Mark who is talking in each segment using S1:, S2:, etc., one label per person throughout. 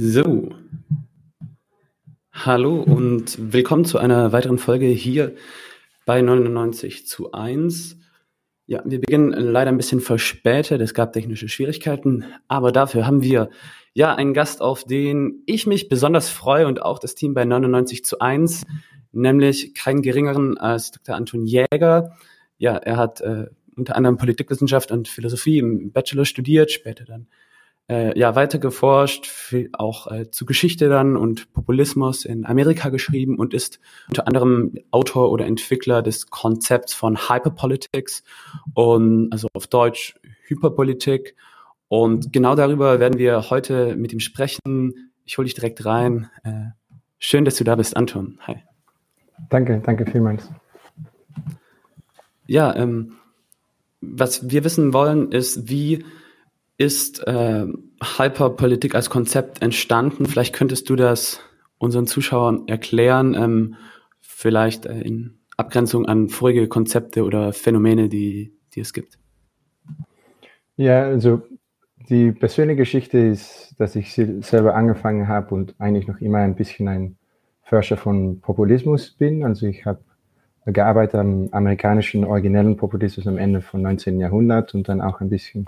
S1: So. Hallo und willkommen zu einer weiteren Folge hier bei 99 zu 1. Ja, wir beginnen leider ein bisschen verspätet. Es gab technische Schwierigkeiten, aber dafür haben wir ja einen Gast, auf den ich mich besonders freue und auch das Team bei 99 zu 1, nämlich keinen geringeren als Dr. Anton Jäger. Ja, er hat äh, unter anderem Politikwissenschaft und Philosophie im Bachelor studiert, später dann äh, ja weiter geforscht, auch äh, zu Geschichte dann und Populismus in Amerika geschrieben und ist unter anderem Autor oder Entwickler des Konzepts von Hyperpolitics und also auf Deutsch Hyperpolitik. Und genau darüber werden wir heute mit ihm sprechen. Ich hole dich direkt rein. Äh, schön, dass du da bist, Anton. Hi.
S2: Danke, danke vielmals.
S1: Ja, ähm, was wir wissen wollen, ist, wie ist äh, Hyperpolitik als Konzept entstanden? Vielleicht könntest du das unseren Zuschauern erklären, ähm, vielleicht äh, in Abgrenzung an vorige Konzepte oder Phänomene, die, die es gibt.
S2: Ja, also die persönliche Geschichte ist, dass ich selber angefangen habe und eigentlich noch immer ein bisschen ein Forscher von Populismus bin. Also ich habe gearbeitet am amerikanischen originellen Populismus am Ende vom 19. Jahrhundert und dann auch ein bisschen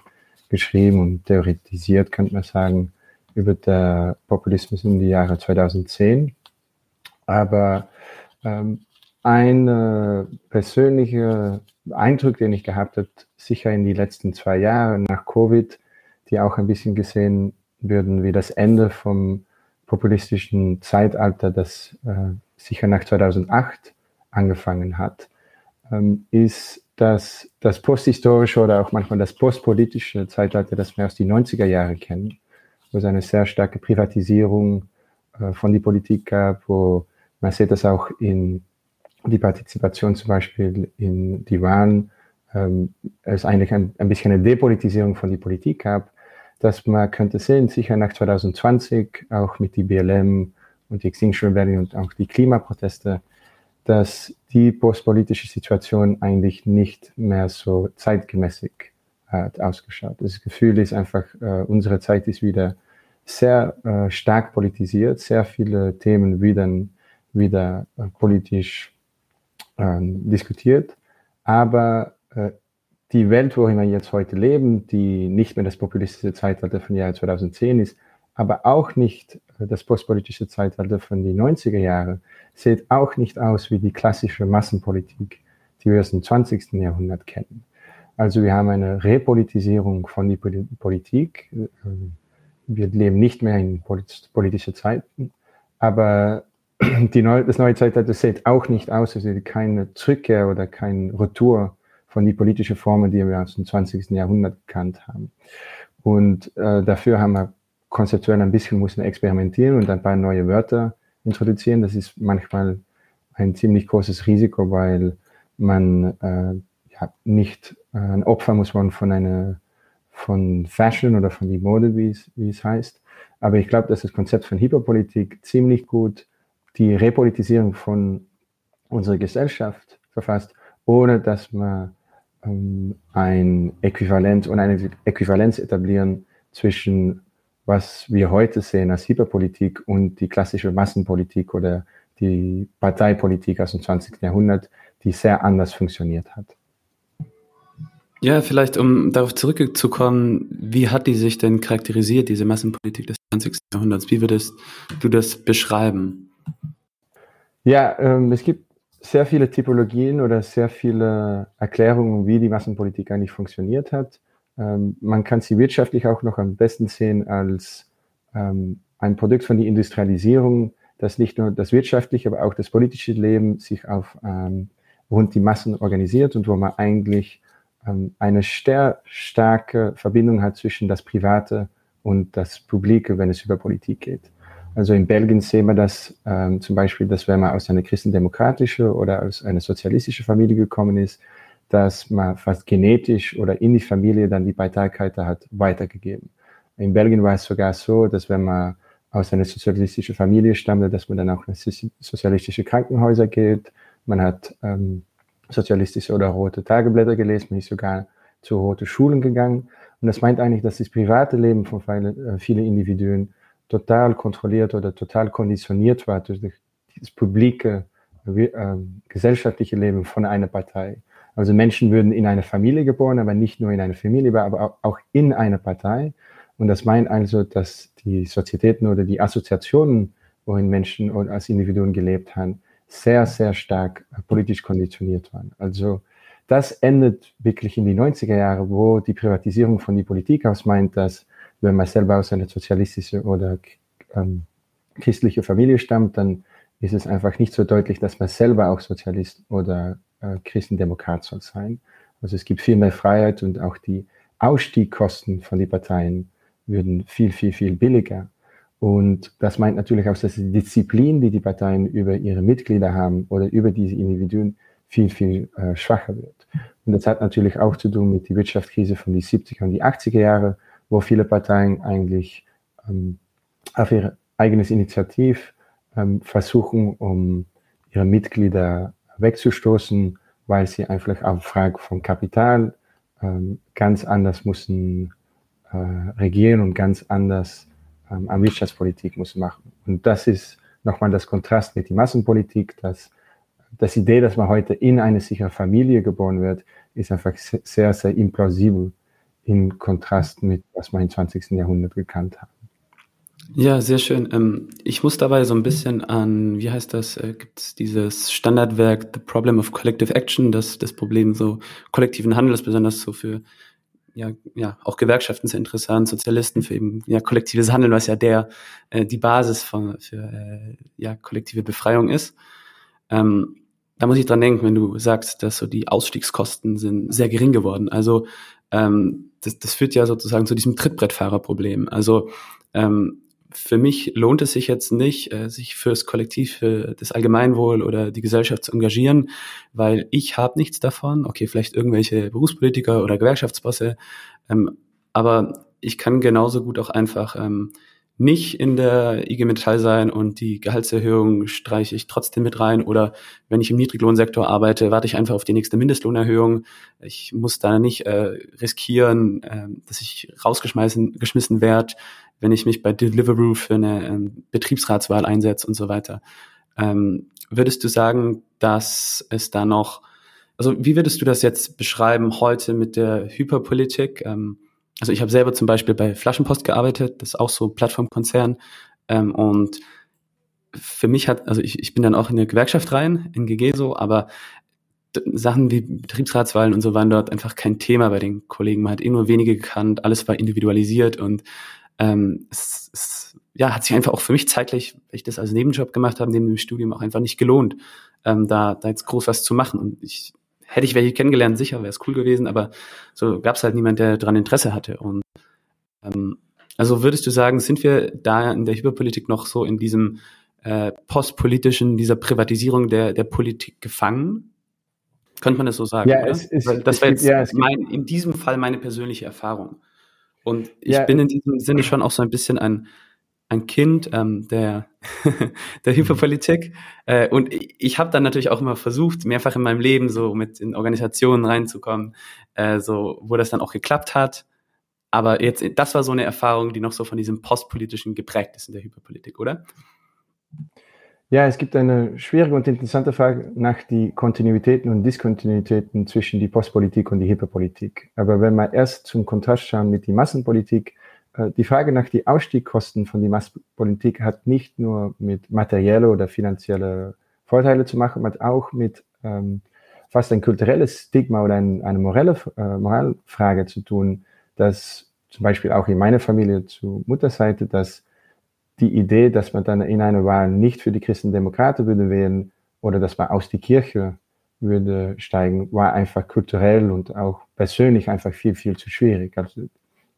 S2: geschrieben und theoretisiert, könnte man sagen, über den Populismus in die Jahre 2010. Aber ähm, ein äh, persönlicher Eindruck, den ich gehabt habe, sicher in die letzten zwei Jahre nach Covid, die auch ein bisschen gesehen würden wie das Ende vom populistischen Zeitalter, das äh, sicher nach 2008 angefangen hat, ähm, ist dass das posthistorische oder auch manchmal das postpolitische Zeitalter, das wir aus den 90er Jahren kennen, wo es eine sehr starke Privatisierung äh, von der Politik gab, wo man sieht das auch in die Partizipation zum Beispiel in die Wahlen, ähm, es eigentlich ein, ein bisschen eine Depolitisierung von der Politik gab, dass man könnte sehen, sicher nach 2020, auch mit die BLM und die Extinction Rebellion und auch die Klimaproteste, dass die postpolitische Situation eigentlich nicht mehr so zeitgemäßig hat ausgeschaut. Das Gefühl ist einfach, äh, unsere Zeit ist wieder sehr äh, stark politisiert, sehr viele Themen wieder, wieder äh, politisch ähm, diskutiert, aber äh, die Welt, worin wir jetzt heute leben, die nicht mehr das populistische Zeitalter von Jahr 2010 ist, aber auch nicht äh, das postpolitische Zeitalter von den 90er Jahren, sieht auch nicht aus wie die klassische Massenpolitik, die wir aus dem 20. Jahrhundert kennen. Also wir haben eine Repolitisierung von der Politik. Ähm, wir leben nicht mehr in politische Zeiten, aber neue, das neue Zeitalter sieht auch nicht aus, als wäre keine Zurückkehr oder kein Retour von die politischen Formen, die wir aus dem 20. Jahrhundert gekannt haben. Und äh, dafür haben wir konzeptuell ein bisschen müssen experimentieren und ein paar neue Wörter introduzieren. Das ist manchmal ein ziemlich großes Risiko, weil man äh, ja, nicht äh, ein Opfer muss man von einer von Fashion oder von die Mode, wie es, wie es heißt. Aber ich glaube, dass das Konzept von Hyperpolitik ziemlich gut die Repolitisierung von unserer Gesellschaft verfasst, ohne dass man ähm, ein Äquivalent und eine Äquivalenz etablieren zwischen was wir heute sehen als Hyperpolitik und die klassische Massenpolitik oder die Parteipolitik aus dem 20. Jahrhundert, die sehr anders funktioniert hat.
S1: Ja, vielleicht um darauf zurückzukommen, wie hat die sich denn charakterisiert, diese Massenpolitik des 20. Jahrhunderts? Wie würdest du das beschreiben?
S2: Ja, ähm, es gibt sehr viele Typologien oder sehr viele Erklärungen, wie die Massenpolitik eigentlich funktioniert hat. Ähm, man kann sie wirtschaftlich auch noch am besten sehen als ähm, ein Produkt von der Industrialisierung, das nicht nur das wirtschaftliche, aber auch das politische Leben sich auf ähm, rund die Massen organisiert und wo man eigentlich ähm, eine sehr starke Verbindung hat zwischen das Private und das Publike, wenn es über Politik geht. Also in Belgien sehen wir das ähm, zum Beispiel, dass wenn man aus einer christendemokratischen oder aus einer sozialistischen Familie gekommen ist, dass man fast genetisch oder in die Familie dann die Parteikarte hat weitergegeben. In Belgien war es sogar so, dass wenn man aus einer sozialistischen Familie stammte, dass man dann auch in sozialistische Krankenhäuser geht. Man hat ähm, sozialistische oder rote Tageblätter gelesen, man ist sogar zu rote Schulen gegangen. Und das meint eigentlich, dass das private Leben von vielen, äh, vielen Individuen total kontrolliert oder total konditioniert war durch das publike, äh, gesellschaftliche Leben von einer Partei. Also Menschen würden in eine Familie geboren, aber nicht nur in eine Familie, aber auch in einer Partei. Und das meint also, dass die Sozietäten oder die Assoziationen, worin Menschen als Individuen gelebt haben, sehr, sehr stark politisch konditioniert waren. Also das endet wirklich in die 90er Jahre, wo die Privatisierung von der Politik aus meint, dass wenn man selber aus einer sozialistischen oder ähm, christlichen Familie stammt, dann ist es einfach nicht so deutlich, dass man selber auch Sozialist oder äh, Christendemokrat soll sein. Also es gibt viel mehr Freiheit und auch die Ausstiegkosten von den Parteien würden viel, viel, viel billiger. Und das meint natürlich auch, dass die Disziplin, die die Parteien über ihre Mitglieder haben oder über diese Individuen viel, viel äh, schwacher wird. Und das hat natürlich auch zu tun mit der Wirtschaftskrise von die 70er und die 80er Jahre, wo viele Parteien eigentlich ähm, auf ihr eigenes Initiativ ähm, versuchen, um ihre Mitglieder wegzustoßen, weil sie einfach auf Frage von Kapital ähm, ganz anders müssen äh, regieren und ganz anders ähm, an Wirtschaftspolitik muss machen. Und das ist nochmal das Kontrast mit der Massenpolitik, dass das Idee, dass man heute in eine sichere Familie geboren wird, ist einfach sehr, sehr implausibel in Kontrast mit, was wir im 20. Jahrhundert gekannt haben.
S1: Ja, sehr schön. Ähm, ich muss dabei so ein bisschen an, wie heißt das, äh, gibt es dieses Standardwerk The Problem of Collective Action, das das Problem so kollektiven Handels, besonders so für ja, ja, auch Gewerkschaften sehr interessant, Sozialisten für eben ja kollektives Handeln, was ja der äh, die Basis von, für äh, ja kollektive Befreiung ist. Ähm, da muss ich dran denken, wenn du sagst, dass so die Ausstiegskosten sind sehr gering geworden. Also ähm, das, das führt ja sozusagen zu diesem Trittbrettfahrerproblem. Also ähm, für mich lohnt es sich jetzt nicht, äh, sich fürs Kollektiv, für das Allgemeinwohl oder die Gesellschaft zu engagieren, weil ich habe nichts davon. Okay, vielleicht irgendwelche Berufspolitiker oder Gewerkschaftsbosse, ähm, aber ich kann genauso gut auch einfach ähm, nicht in der IG Metall sein und die Gehaltserhöhung streiche ich trotzdem mit rein oder wenn ich im Niedriglohnsektor arbeite, warte ich einfach auf die nächste Mindestlohnerhöhung. Ich muss da nicht äh, riskieren, äh, dass ich rausgeschmissen geschmissen werde, wenn ich mich bei Deliveroo für eine ähm, Betriebsratswahl einsetze und so weiter. Ähm, würdest du sagen, dass es da noch, also wie würdest du das jetzt beschreiben heute mit der Hyperpolitik? Ähm, also ich habe selber zum Beispiel bei Flaschenpost gearbeitet, das ist auch so Plattformkonzern ähm, und für mich hat, also ich, ich bin dann auch in der Gewerkschaft rein, in GG so, aber Sachen wie Betriebsratswahlen und so waren dort einfach kein Thema bei den Kollegen. Man hat eh nur wenige gekannt, alles war individualisiert und ähm, es, es ja, hat sich einfach auch für mich zeitlich, weil ich das als Nebenjob gemacht habe, neben dem Studium auch einfach nicht gelohnt, ähm, da, da jetzt groß was zu machen. Und ich hätte ich welche kennengelernt, sicher wäre es cool gewesen, aber so gab es halt niemand, der daran Interesse hatte. Und ähm, also würdest du sagen, sind wir da in der Hyperpolitik noch so in diesem äh, postpolitischen, dieser Privatisierung der, der Politik gefangen? Könnte man das so sagen?
S2: Ja, es, es,
S1: das wäre jetzt ja, mein, in diesem Fall meine persönliche Erfahrung. Und ich ja, bin in diesem Sinne schon auch so ein bisschen ein, ein Kind ähm, der, der Hyperpolitik. Äh, und ich habe dann natürlich auch immer versucht, mehrfach in meinem Leben so mit in Organisationen reinzukommen, äh, so wo das dann auch geklappt hat. Aber jetzt, das war so eine Erfahrung, die noch so von diesem Postpolitischen geprägt ist in der Hyperpolitik, oder?
S2: Ja, es gibt eine schwierige und interessante Frage nach die Kontinuitäten und Diskontinuitäten zwischen die Postpolitik und die Hyperpolitik. Aber wenn wir erst zum Kontrast schauen mit die Massenpolitik, äh, die Frage nach die Ausstiegskosten von die Massenpolitik hat nicht nur mit materielle oder finanzielle Vorteile zu machen, hat auch mit ähm, fast ein kulturelles Stigma oder ein, eine morelle, äh, Moralfrage zu tun, dass zum Beispiel auch in meiner Familie zu Mutterseite, dass die Idee, dass man dann in einer Wahl nicht für die Christendemokraten würde wählen oder dass man aus die Kirche würde steigen, war einfach kulturell und auch persönlich einfach viel, viel zu schwierig. Also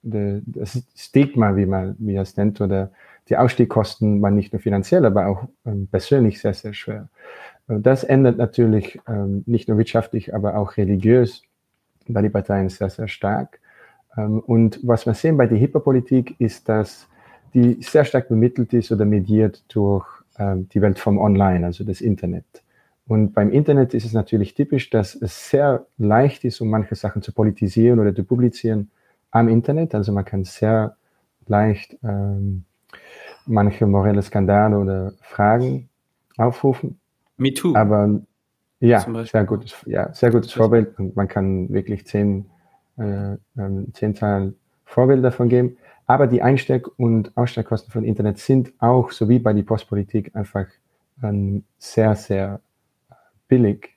S2: das Stigma, wie man wie es nennt, oder die Ausstiegkosten waren nicht nur finanziell, aber auch ähm, persönlich sehr, sehr schwer. Das ändert natürlich ähm, nicht nur wirtschaftlich, aber auch religiös bei den Parteien sehr, sehr stark. Ähm, und was wir sehen bei der Hyperpolitik ist, dass die sehr stark bemittelt ist oder mediert durch ähm, die Welt vom Online, also das Internet. Und beim Internet ist es natürlich typisch, dass es sehr leicht ist, um manche Sachen zu politisieren oder zu publizieren am Internet. Also man kann sehr leicht ähm, manche morelle Skandale oder Fragen aufrufen.
S1: Me too.
S2: Aber ja, sehr gutes, ja, sehr gutes Vorbild und man kann wirklich zehn, äh, ähm, zehn Zahlen Vorbilder davon geben. Aber die Einsteck- und Aussteckkosten von Internet sind auch, so wie bei der Postpolitik, einfach ähm, sehr, sehr billig.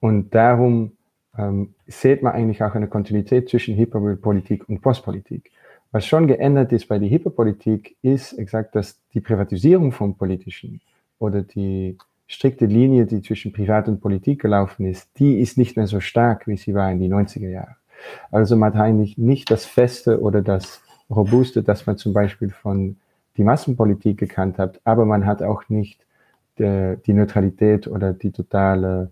S2: Und darum ähm, sieht man eigentlich auch eine Kontinuität zwischen Hyperpolitik und Postpolitik. Was schon geändert ist bei der Hyperpolitik, ist exakt, dass die Privatisierung vom Politischen oder die strikte Linie, die zwischen Privat und Politik gelaufen ist, die ist nicht mehr so stark, wie sie war in die 90er Jahre. Also man hat eigentlich nicht das Feste oder das Robuste, das man zum Beispiel von die Massenpolitik gekannt hat, aber man hat auch nicht die, die Neutralität oder die totale,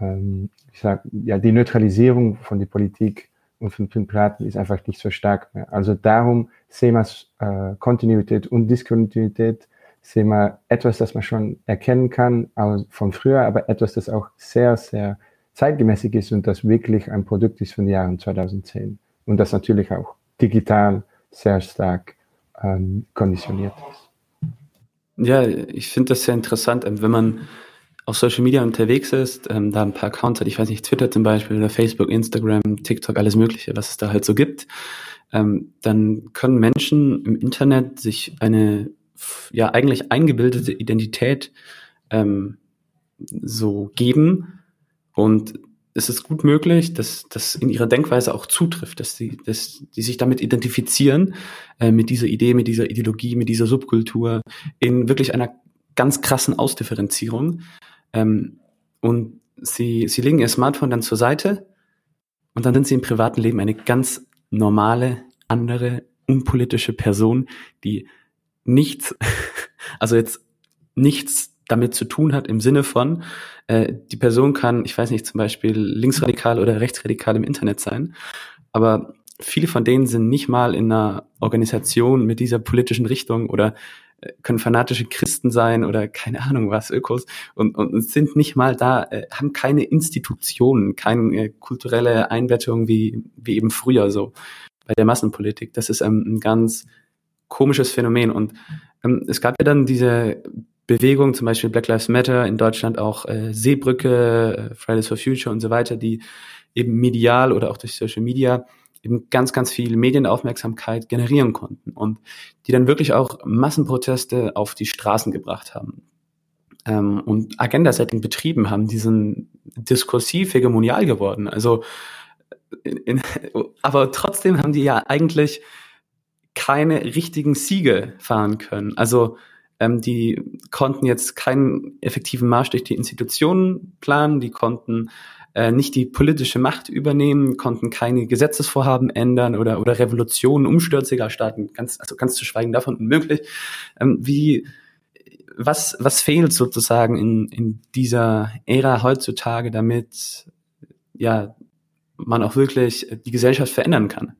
S2: ähm, ich sag, ja, die Neutralisierung von der Politik und von den Piraten ist einfach nicht so stark mehr. Also darum sehen wir äh, Kontinuität und Diskontinuität, sehen wir etwas, das man schon erkennen kann von früher, aber etwas, das auch sehr, sehr zeitgemäßig ist und das wirklich ein Produkt ist von den Jahren 2010 und das natürlich auch digital sehr stark ähm, konditioniert ist.
S1: Ja, ich finde das sehr interessant, ähm, wenn man auf Social Media unterwegs ist, ähm, da ein paar Accounts hat, ich weiß nicht, Twitter zum Beispiel oder Facebook, Instagram, TikTok, alles Mögliche, was es da halt so gibt, ähm, dann können Menschen im Internet sich eine ja eigentlich eingebildete Identität ähm, so geben und es ist gut möglich, dass das in ihrer Denkweise auch zutrifft, dass sie, dass die sich damit identifizieren, äh, mit dieser Idee, mit dieser Ideologie, mit dieser Subkultur, in wirklich einer ganz krassen Ausdifferenzierung. Ähm, und sie, sie legen ihr Smartphone dann zur Seite und dann sind sie im privaten Leben eine ganz normale, andere, unpolitische Person, die nichts, also jetzt nichts damit zu tun hat im Sinne von, äh, die Person kann, ich weiß nicht, zum Beispiel linksradikal oder rechtsradikal im Internet sein, aber viele von denen sind nicht mal in einer Organisation mit dieser politischen Richtung oder äh, können fanatische Christen sein oder keine Ahnung was, Ökos und, und sind nicht mal da, äh, haben keine Institutionen, keine äh, kulturelle Einbettung wie, wie eben früher so bei der Massenpolitik. Das ist ähm, ein ganz komisches Phänomen und ähm, es gab ja dann diese Bewegungen, zum Beispiel Black Lives Matter, in Deutschland auch äh, Seebrücke, äh, Fridays for Future und so weiter, die eben medial oder auch durch Social Media eben ganz, ganz viel Medienaufmerksamkeit generieren konnten und die dann wirklich auch Massenproteste auf die Straßen gebracht haben ähm, und Agenda-Setting betrieben haben, die sind diskursiv hegemonial geworden. Also, in, in, aber trotzdem haben die ja eigentlich keine richtigen Siege fahren können. Also ähm, die konnten jetzt keinen effektiven Marsch durch die Institutionen planen, die konnten äh, nicht die politische Macht übernehmen, konnten keine Gesetzesvorhaben ändern oder, oder Revolutionen, Umstürze starten, ganz, also ganz zu schweigen davon unmöglich. Ähm, wie, was, was fehlt sozusagen in, in dieser Ära heutzutage, damit ja, man auch wirklich die Gesellschaft verändern kann?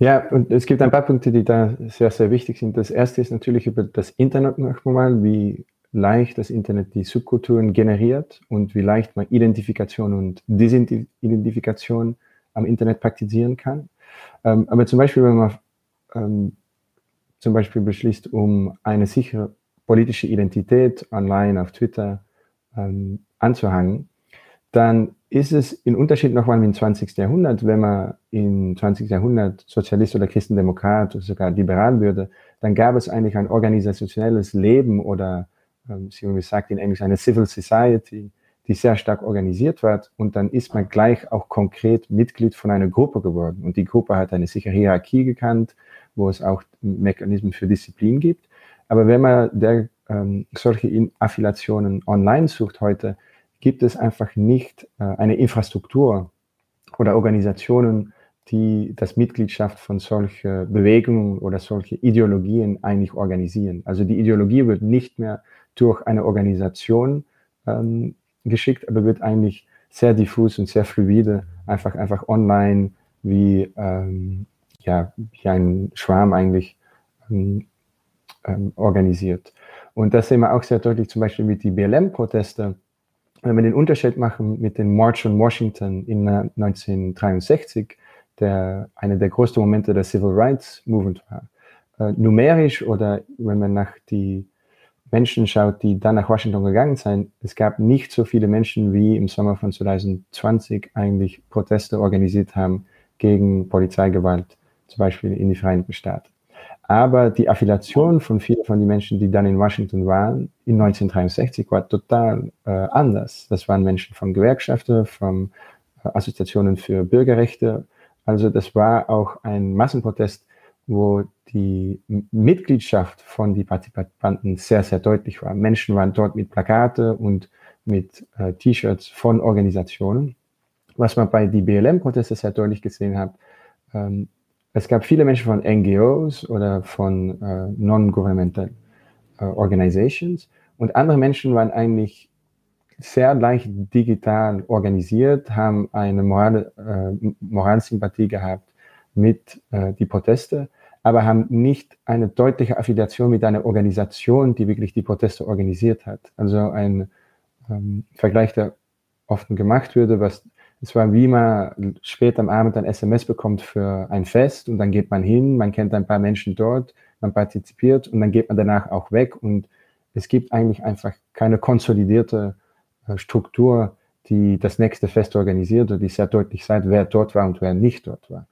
S2: Ja, und es gibt ein paar Punkte, die da sehr, sehr wichtig sind. Das erste ist natürlich über das Internet nochmal, wie leicht das Internet die Subkulturen generiert und wie leicht man Identifikation und Desidentifikation am Internet praktizieren kann. Ähm, aber zum Beispiel, wenn man ähm, zum Beispiel beschließt, um eine sichere politische Identität online auf Twitter ähm, anzuhängen, dann ist es in Unterschied nochmal im 20. Jahrhundert, wenn man im 20. Jahrhundert Sozialist oder Christendemokrat oder sogar liberal würde, dann gab es eigentlich ein organisationelles Leben oder, ähm, wie gesagt in Englisch, eine Civil Society, die sehr stark organisiert wird und dann ist man gleich auch konkret Mitglied von einer Gruppe geworden. Und die Gruppe hat eine sichere Hierarchie gekannt, wo es auch Mechanismen für Disziplin gibt. Aber wenn man der, ähm, solche Affiliationen online sucht heute, gibt es einfach nicht äh, eine Infrastruktur oder Organisationen, die das Mitgliedschaft von solchen Bewegungen oder solche Ideologien eigentlich organisieren. Also die Ideologie wird nicht mehr durch eine Organisation ähm, geschickt, aber wird eigentlich sehr diffus und sehr fluide, einfach, einfach online wie, ähm, ja, wie ein Schwarm eigentlich ähm, ähm, organisiert. Und das sehen wir auch sehr deutlich zum Beispiel mit den BLM-Proteste, wenn wir den Unterschied machen mit dem March on Washington in 1963, der einer der größten Momente der Civil Rights Movement war, äh, numerisch oder wenn man nach die Menschen schaut, die dann nach Washington gegangen sind, es gab nicht so viele Menschen, wie im Sommer von 2020 eigentlich Proteste organisiert haben gegen Polizeigewalt, zum Beispiel in die Vereinigten Staaten. Aber die Affiliation von vielen von den Menschen, die dann in Washington waren, in 1963 war total äh, anders. Das waren Menschen von Gewerkschaften, von äh, Assoziationen für Bürgerrechte. Also das war auch ein Massenprotest, wo die Mitgliedschaft von den Partizipanten sehr, sehr deutlich war. Menschen waren dort mit Plakate und mit äh, T-Shirts von Organisationen. Was man bei den BLM-Protesten sehr deutlich gesehen hat, ähm, es gab viele Menschen von NGOs oder von äh, Non-Governmental äh, Organizations und andere Menschen waren eigentlich sehr leicht digital organisiert, haben eine Moral, äh, Moralsympathie gehabt mit äh, die Proteste, aber haben nicht eine deutliche Affiliation mit einer Organisation, die wirklich die Proteste organisiert hat. Also ein ähm, Vergleich, der oft gemacht würde, was es war wie man spät am Abend ein SMS bekommt für ein Fest und dann geht man hin, man kennt ein paar Menschen dort, man partizipiert und dann geht man danach auch weg. Und es gibt eigentlich einfach keine konsolidierte äh, Struktur, die das nächste Fest organisiert und die sehr deutlich sagt, wer dort war und wer nicht dort war.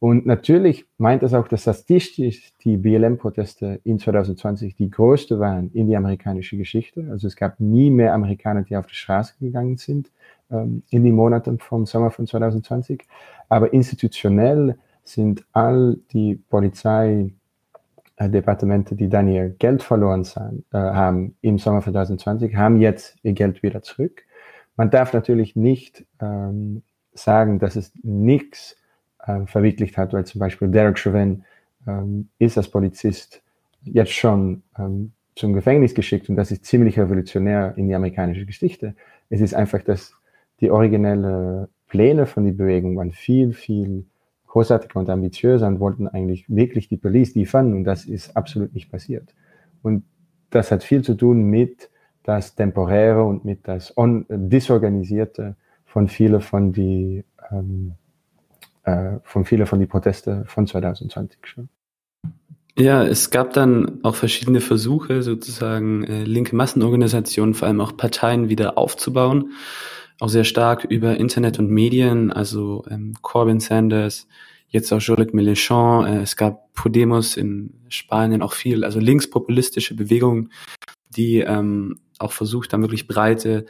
S2: Und natürlich meint es auch, dass statistisch die BLM-Proteste in 2020 die größte waren in die amerikanische Geschichte. Also es gab nie mehr Amerikaner, die auf die Straße gegangen sind ähm, in die Monate vom Sommer von 2020. Aber institutionell sind all die Polizeidepartemente, die dann ihr Geld verloren sein, äh, haben im Sommer 2020, haben jetzt ihr Geld wieder zurück. Man darf natürlich nicht ähm, sagen, dass es nichts äh, verwirklicht hat, weil zum Beispiel Derek Chauvin ähm, ist als Polizist jetzt schon ähm, zum Gefängnis geschickt und das ist ziemlich revolutionär in die amerikanische Geschichte. Es ist einfach, dass die originelle Pläne von der Bewegung waren viel, viel großartiger und ambitiöser und wollten eigentlich wirklich die Police liefern und das ist absolut nicht passiert. Und das hat viel zu tun mit das Temporäre und mit das on, Disorganisierte von vielen von die, ähm, äh, von vielen von die Proteste von 2020 schon.
S1: Ja, es gab dann auch verschiedene Versuche, sozusagen äh, linke Massenorganisationen, vor allem auch Parteien wieder aufzubauen. Auch sehr stark über Internet und Medien, also ähm, Corbyn Sanders, jetzt auch Jean-Luc Mélenchon. Äh, es gab Podemos in Spanien auch viel, also linkspopulistische Bewegungen, die ähm, auch versucht haben, wirklich breite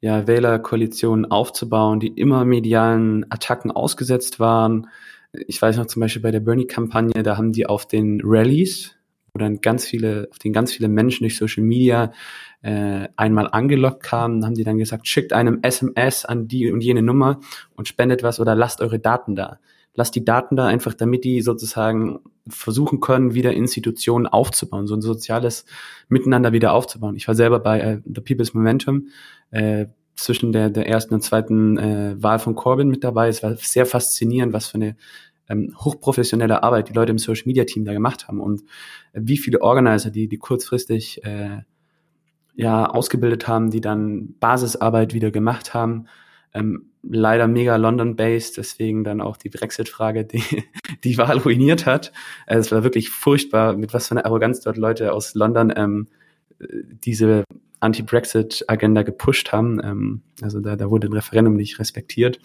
S1: ja, Wählerkoalitionen aufzubauen, die immer medialen Attacken ausgesetzt waren. Ich weiß noch zum Beispiel bei der Bernie-Kampagne, da haben die auf den Rallies, wo dann ganz viele, auf den ganz viele Menschen durch Social Media äh, einmal angelockt kamen, haben die dann gesagt, schickt einem SMS an die und jene Nummer und spendet was oder lasst eure Daten da lasst die Daten da einfach, damit die sozusagen versuchen können, wieder Institutionen aufzubauen, so ein soziales Miteinander wieder aufzubauen. Ich war selber bei äh, The People's Momentum äh, zwischen der, der ersten und zweiten äh, Wahl von Corbyn mit dabei. Es war sehr faszinierend, was für eine ähm, hochprofessionelle Arbeit die Leute im Social Media Team da gemacht haben und äh, wie viele Organizer, die, die kurzfristig äh, ja ausgebildet haben, die dann Basisarbeit wieder gemacht haben. Ähm, leider mega London-based, deswegen dann auch die Brexit-Frage, die die Wahl ruiniert hat. Also es war wirklich furchtbar, mit was für einer Arroganz dort Leute aus London ähm, diese Anti-Brexit-Agenda gepusht haben. Ähm, also da, da wurde ein Referendum nicht respektiert.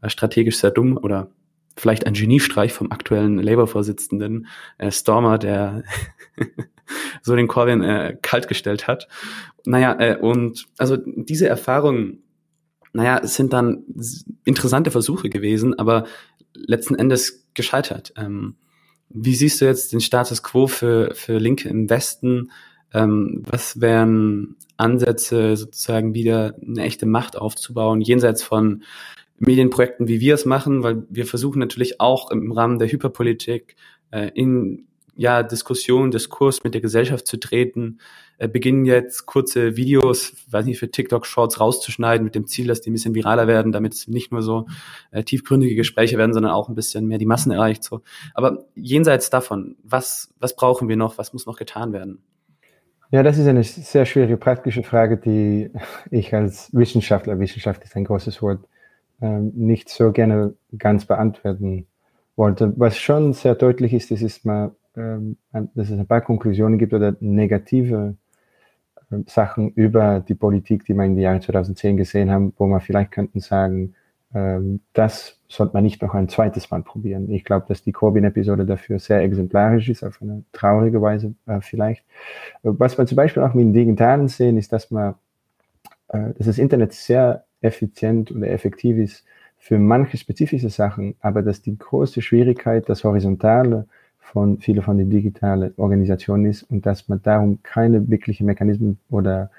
S1: War strategisch sehr dumm oder vielleicht ein Geniestreich vom aktuellen Labour-Vorsitzenden äh, Stormer, der so den Corbyn äh, kaltgestellt hat. Naja, äh, und also diese Erfahrung naja, es sind dann interessante Versuche gewesen, aber letzten Endes gescheitert. Ähm, wie siehst du jetzt den Status quo für, für Linke im Westen? Ähm, was wären Ansätze, sozusagen wieder eine echte Macht aufzubauen, jenseits von Medienprojekten, wie wir es machen, weil wir versuchen natürlich auch im Rahmen der Hyperpolitik äh, in ja, Diskussion, Diskurs mit der Gesellschaft zu treten, äh, beginnen jetzt kurze Videos, weiß nicht, für TikTok Shorts rauszuschneiden mit dem Ziel, dass die ein bisschen viraler werden, damit es nicht nur so äh, tiefgründige Gespräche werden, sondern auch ein bisschen mehr die Massen erreicht. So. Aber jenseits davon, was, was brauchen wir noch? Was muss noch getan werden?
S2: Ja, das ist eine sehr schwierige praktische Frage, die ich als Wissenschaftler, Wissenschaft ist ein großes Wort, ähm, nicht so gerne ganz beantworten wollte. Was schon sehr deutlich ist, das ist ähm, dass es ein paar Konklusionen gibt oder negative äh, Sachen über die Politik, die wir in den Jahren 2010 gesehen haben, wo man vielleicht könnten sagen, ähm, das sollte man nicht noch ein zweites Mal probieren. Ich glaube, dass die Corbyn-Episode dafür sehr exemplarisch ist, auf eine traurige Weise äh, vielleicht. Was wir zum Beispiel auch mit dem Digitalen sehen, ist, dass man, äh, dass das Internet sehr effizient oder effektiv ist für manche spezifische Sachen, aber dass die große Schwierigkeit, das Horizontale von viele von den digitalen Organisationen ist und dass man darum keine wirklichen Mechanismen oder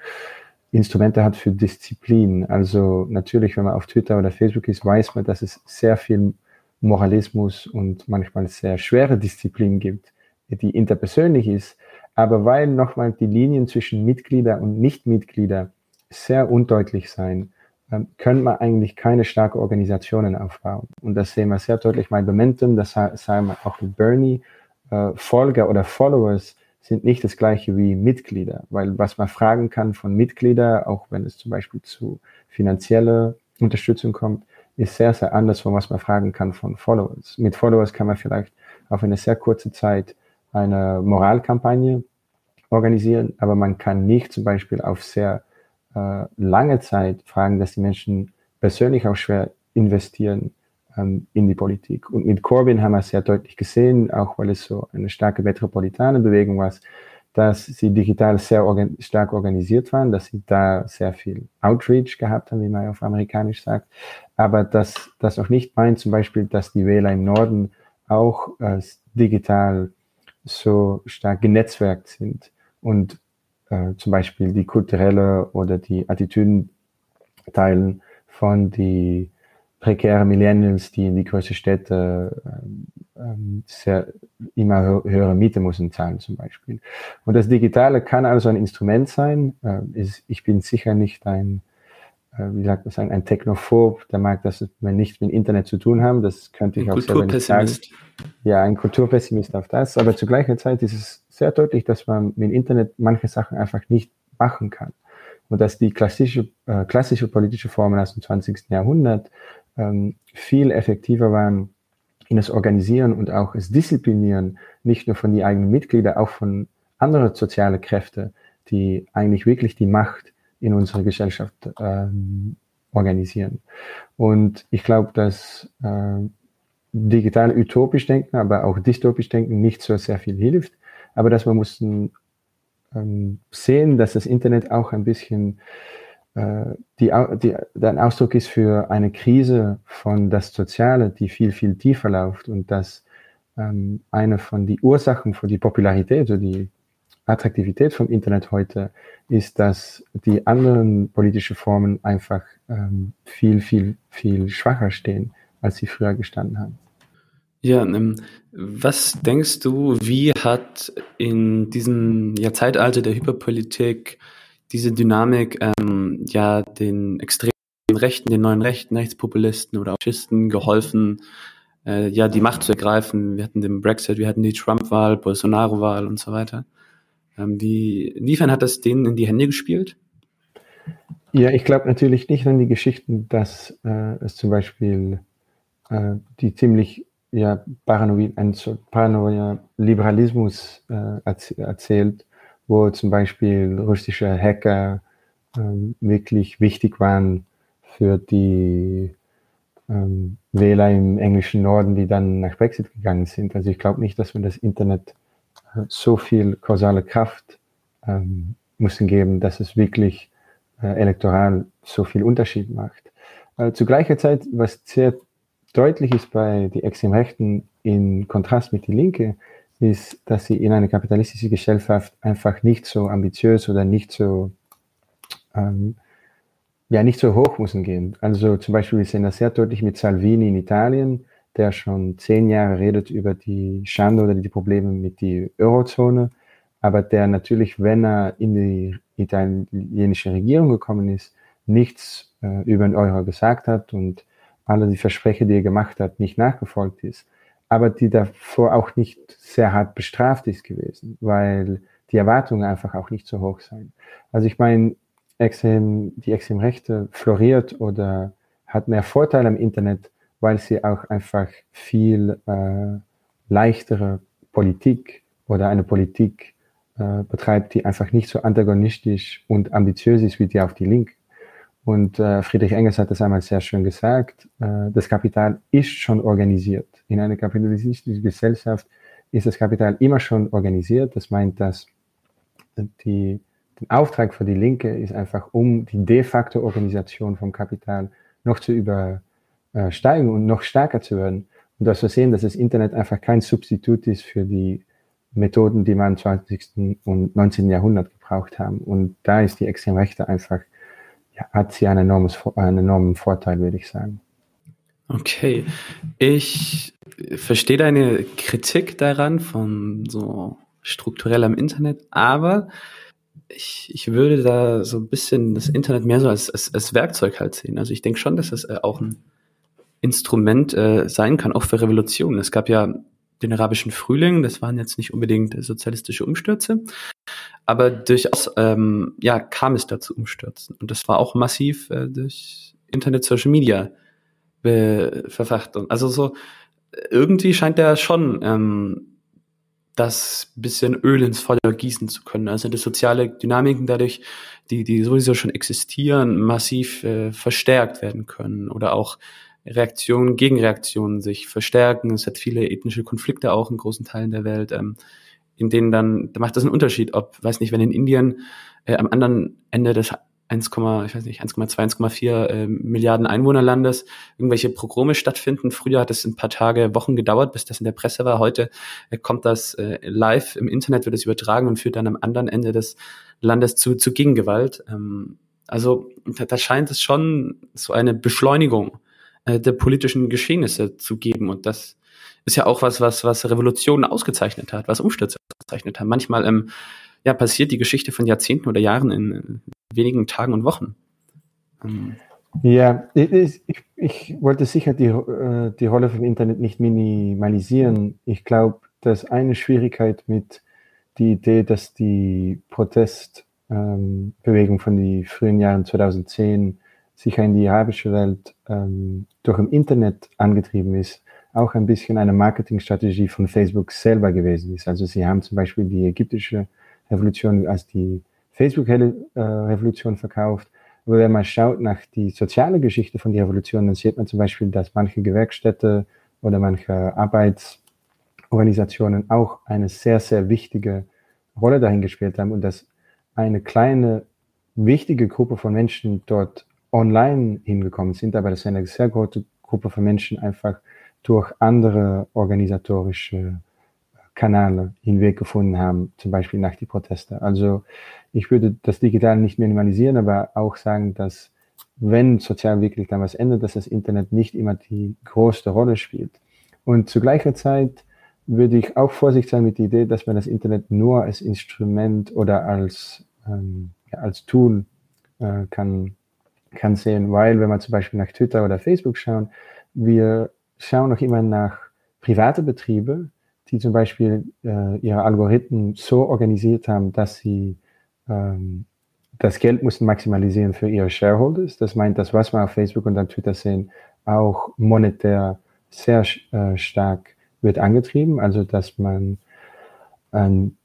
S2: Instrumente hat für Disziplin. Also natürlich, wenn man auf Twitter oder Facebook ist, weiß man, dass es sehr viel Moralismus und manchmal sehr schwere Disziplin gibt, die interpersönlich ist. Aber weil nochmal die Linien zwischen Mitglieder und Nichtmitglieder sehr undeutlich sein, ähm, können wir eigentlich keine starke Organisationen aufbauen. Und das sehen wir sehr deutlich bei Momentum, das sagen wir auch mit Bernie. Äh, Folger oder Followers sind nicht das gleiche wie Mitglieder, weil was man fragen kann von Mitgliedern, auch wenn es zum Beispiel zu finanzieller Unterstützung kommt, ist sehr, sehr anders von was man fragen kann von Followers. Mit Followers kann man vielleicht auf eine sehr kurze Zeit eine Moralkampagne organisieren, aber man kann nicht zum Beispiel auf sehr äh, lange Zeit fragen, dass die Menschen persönlich auch schwer investieren ähm, in die Politik. Und mit Corbyn haben wir sehr deutlich gesehen, auch weil es so eine starke metropolitane Bewegung war, dass sie digital sehr organ stark organisiert waren, dass sie da sehr viel Outreach gehabt haben, wie man auf amerikanisch sagt. Aber dass das auch nicht meint, zum Beispiel, dass die Wähler im Norden auch äh, digital so stark genetzwerkt sind und äh, zum Beispiel die kulturelle oder die Attitüden teilen von die prekäre Millennials, die in die größten Städte äh, ähm, sehr, immer höhere Miete müssen zahlen zum Beispiel. Und das Digitale kann also ein Instrument sein. Äh, ist, ich bin sicher nicht ein, äh, wie sagt man sagen, ein Technophob, der mag das nicht mit Internet zu tun haben. Das könnte ich ein auch selber nicht sagen. Ja, ein Kulturpessimist auf das. Aber zu gleicher Zeit ist es sehr deutlich, dass man mit Internet manche Sachen einfach nicht machen kann. Und dass die klassische, äh, klassische politische Formen aus dem 20. Jahrhundert ähm, viel effektiver waren in das Organisieren und auch das Disziplinieren, nicht nur von den eigenen Mitgliedern, auch von anderen sozialen Kräften, die eigentlich wirklich die Macht in unserer Gesellschaft ähm, organisieren. Und ich glaube, dass äh, digital utopisch denken, aber auch dystopisch denken nicht so sehr viel hilft, aber dass wir mussten ähm, sehen, dass das Internet auch ein bisschen die, die, ein Ausdruck ist für eine Krise von das Soziale, die viel, viel tiefer läuft und dass ähm, eine von die Ursachen für die Popularität oder die Attraktivität vom Internet heute ist, dass die anderen politischen Formen einfach ähm, viel, viel, viel schwacher stehen, als sie früher gestanden haben.
S1: Ja, ähm, was denkst du, wie hat in diesem Zeitalter der Hyperpolitik diese Dynamik ähm, ja den extremen Rechten, den neuen Rechten, Rechtspopulisten oder Faschisten geholfen, äh, ja die Macht zu ergreifen? Wir hatten den Brexit, wir hatten die Trump-Wahl, Bolsonaro-Wahl und so weiter. Ähm, wie, inwiefern hat das denen in die Hände gespielt?
S2: Ja, ich glaube natürlich nicht an die Geschichten, dass äh, es zum Beispiel äh, die ziemlich ja, paranoid, ein so paranoia Liberalismus äh, erzählt, wo zum Beispiel russische Hacker ähm, wirklich wichtig waren für die ähm, Wähler im englischen Norden, die dann nach Brexit gegangen sind. Also ich glaube nicht, dass wir das Internet äh, so viel kausale Kraft ähm, müssen geben, dass es wirklich äh, elektoral so viel Unterschied macht. Äh, zu gleicher Zeit, was sehr deutlich ist bei den Extremrechten in Kontrast mit die Linke, ist, dass sie in einer kapitalistischen Gesellschaft einfach nicht so ambitiös oder nicht so, ähm, ja, nicht so hoch müssen gehen. Also zum Beispiel, wir sehen das sehr deutlich mit Salvini in Italien, der schon zehn Jahre redet über die Schande oder die Probleme mit der Eurozone, aber der natürlich, wenn er in die italienische Regierung gekommen ist, nichts äh, über den Euro gesagt hat und alle die Versprechen, die er gemacht hat, nicht nachgefolgt ist, aber die davor auch nicht sehr hart bestraft ist gewesen, weil die Erwartungen einfach auch nicht so hoch sind. Also ich meine, extrem, die Extremrechte floriert oder hat mehr Vorteile im Internet, weil sie auch einfach viel äh, leichtere Politik oder eine Politik äh, betreibt, die einfach nicht so antagonistisch und ambitiös ist wie die auf die Linke. Und äh, Friedrich Engels hat das einmal sehr schön gesagt, äh, das Kapital ist schon organisiert. In einer kapitalistischen Gesellschaft ist das Kapital immer schon organisiert. Das meint, dass die, der Auftrag für die Linke ist einfach, um die de facto Organisation vom Kapital noch zu übersteigen und noch stärker zu werden. Und dass wir sehen, dass das Internet einfach kein Substitut ist für die Methoden, die man im 20. und 19. Jahrhundert gebraucht haben. Und da ist die Extremrechte einfach, hat sie einen, enormes, einen enormen Vorteil, würde ich sagen.
S1: Okay. Ich verstehe deine Kritik daran von so strukturellem Internet, aber ich, ich würde da so ein bisschen das Internet mehr so als, als, als Werkzeug halt sehen. Also ich denke schon, dass das äh, auch ein Instrument äh, sein kann, auch für Revolutionen. Es gab ja den arabischen Frühling, das waren jetzt nicht unbedingt sozialistische Umstürze, aber durchaus ähm, ja, kam es dazu Umstürzen. Und das war auch massiv äh, durch Internet, Social Media verfacht. Also so irgendwie scheint er schon ähm, das bisschen Öl ins Feuer gießen zu können. Also die soziale Dynamiken dadurch, die, die sowieso schon existieren, massiv äh, verstärkt werden können oder auch Reaktionen, Gegenreaktionen sich verstärken. Es hat viele ethnische Konflikte auch in großen Teilen der Welt, ähm, in denen dann, da macht das einen Unterschied, ob, weiß nicht, wenn in Indien äh, am anderen Ende des 1, ich weiß nicht, 1,2, 1,4 äh, Milliarden Einwohnerlandes irgendwelche Progrome stattfinden. Früher hat es ein paar Tage, Wochen gedauert, bis das in der Presse war. Heute äh, kommt das äh, live im Internet, wird es übertragen und führt dann am anderen Ende des Landes zu, zu Gegengewalt. Ähm, also da, da scheint es schon so eine Beschleunigung äh, der politischen Geschehnisse zu geben. Und das ist ja auch was, was, was Revolutionen ausgezeichnet hat, was Umstürze ausgezeichnet hat. Manchmal ähm, ja, passiert die Geschichte von Jahrzehnten oder Jahren in wenigen Tagen und Wochen.
S2: Ähm. Ja, ich, ich, wollte sicher die, äh, die Rolle vom Internet nicht minimalisieren. Ich glaube, dass eine Schwierigkeit mit der Idee, dass die Protestbewegung ähm, von den frühen Jahren 2010 sicher in die arabische Welt ähm, durch im Internet angetrieben ist, auch ein bisschen eine Marketingstrategie von Facebook selber gewesen ist. Also sie haben zum Beispiel die ägyptische Revolution als die Facebook-Revolution verkauft. Aber wenn man schaut nach die soziale Geschichte von der Revolution, dann sieht man zum Beispiel, dass manche Gewerkstätte oder manche Arbeitsorganisationen auch eine sehr, sehr wichtige Rolle dahin gespielt haben und dass eine kleine, wichtige Gruppe von Menschen dort online hingekommen sind, aber dass eine sehr große Gruppe von Menschen einfach durch andere organisatorische Kanäle hinweg gefunden haben, zum Beispiel nach die Proteste. Also ich würde das Digital nicht minimalisieren, aber auch sagen, dass wenn sozial wirklich dann was ändert, dass das Internet nicht immer die größte Rolle spielt. Und zu gleicher Zeit würde ich auch vorsichtig sein mit der Idee, dass man das Internet nur als Instrument oder als, ähm, ja, als Tool äh, kann, kann sehen, weil wenn man zum Beispiel nach Twitter oder Facebook schauen, wir schauen noch immer nach private Betriebe, die zum Beispiel äh, ihre Algorithmen so organisiert haben, dass sie ähm, das Geld mussten maximalisieren für ihre Shareholders. Das meint, dass was wir auf Facebook und auf Twitter sehen, auch monetär sehr äh, stark wird angetrieben. Also, dass man einen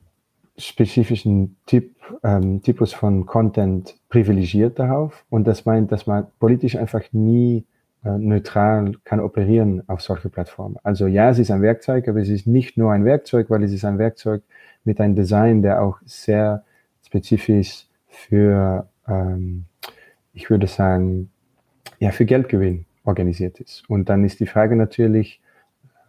S2: spezifischen Typ, ähm, Typus von Content privilegiert darauf. Und das meint, dass man politisch einfach nie äh, neutral kann operieren auf solche Plattformen. Also ja, es ist ein Werkzeug, aber es ist nicht nur ein Werkzeug, weil es ist ein Werkzeug mit einem Design, der auch sehr spezifisch für, ähm, ich würde sagen, ja, für Geldgewinn organisiert ist. Und dann ist die Frage natürlich,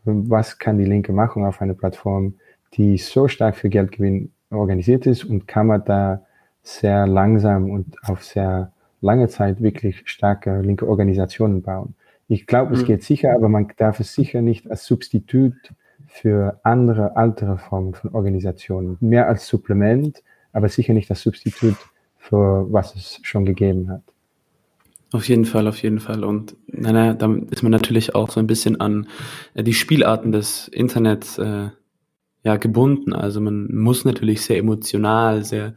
S2: was kann die Linke machen auf einer Plattform, die so stark für Geldgewinn organisiert ist und kann man da sehr langsam und auf sehr lange Zeit wirklich starke linke Organisationen bauen. Ich glaube, es mhm. geht sicher, aber man darf es sicher nicht als Substitut für andere, altere Formen von Organisationen, mehr als Supplement, aber sicher nicht das Substitut für was es schon gegeben hat.
S1: Auf jeden Fall, auf jeden Fall. Und naja, da ist man natürlich auch so ein bisschen an äh, die Spielarten des Internets äh, ja gebunden. Also man muss natürlich sehr emotional, sehr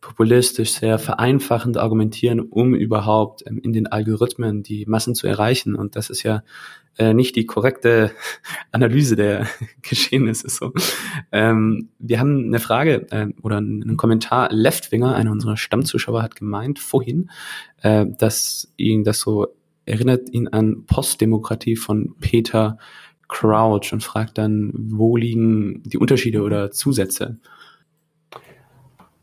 S1: populistisch, sehr vereinfachend argumentieren, um überhaupt ähm, in den Algorithmen die Massen zu erreichen. Und das ist ja äh, nicht die korrekte Analyse der Geschehnisse. So. Ähm, wir haben eine Frage äh, oder einen Kommentar. Leftwinger, einer unserer Stammzuschauer, hat gemeint vorhin, äh, dass ihn das so erinnert ihn an Postdemokratie von Peter Crouch und fragt dann, wo liegen die Unterschiede oder Zusätze?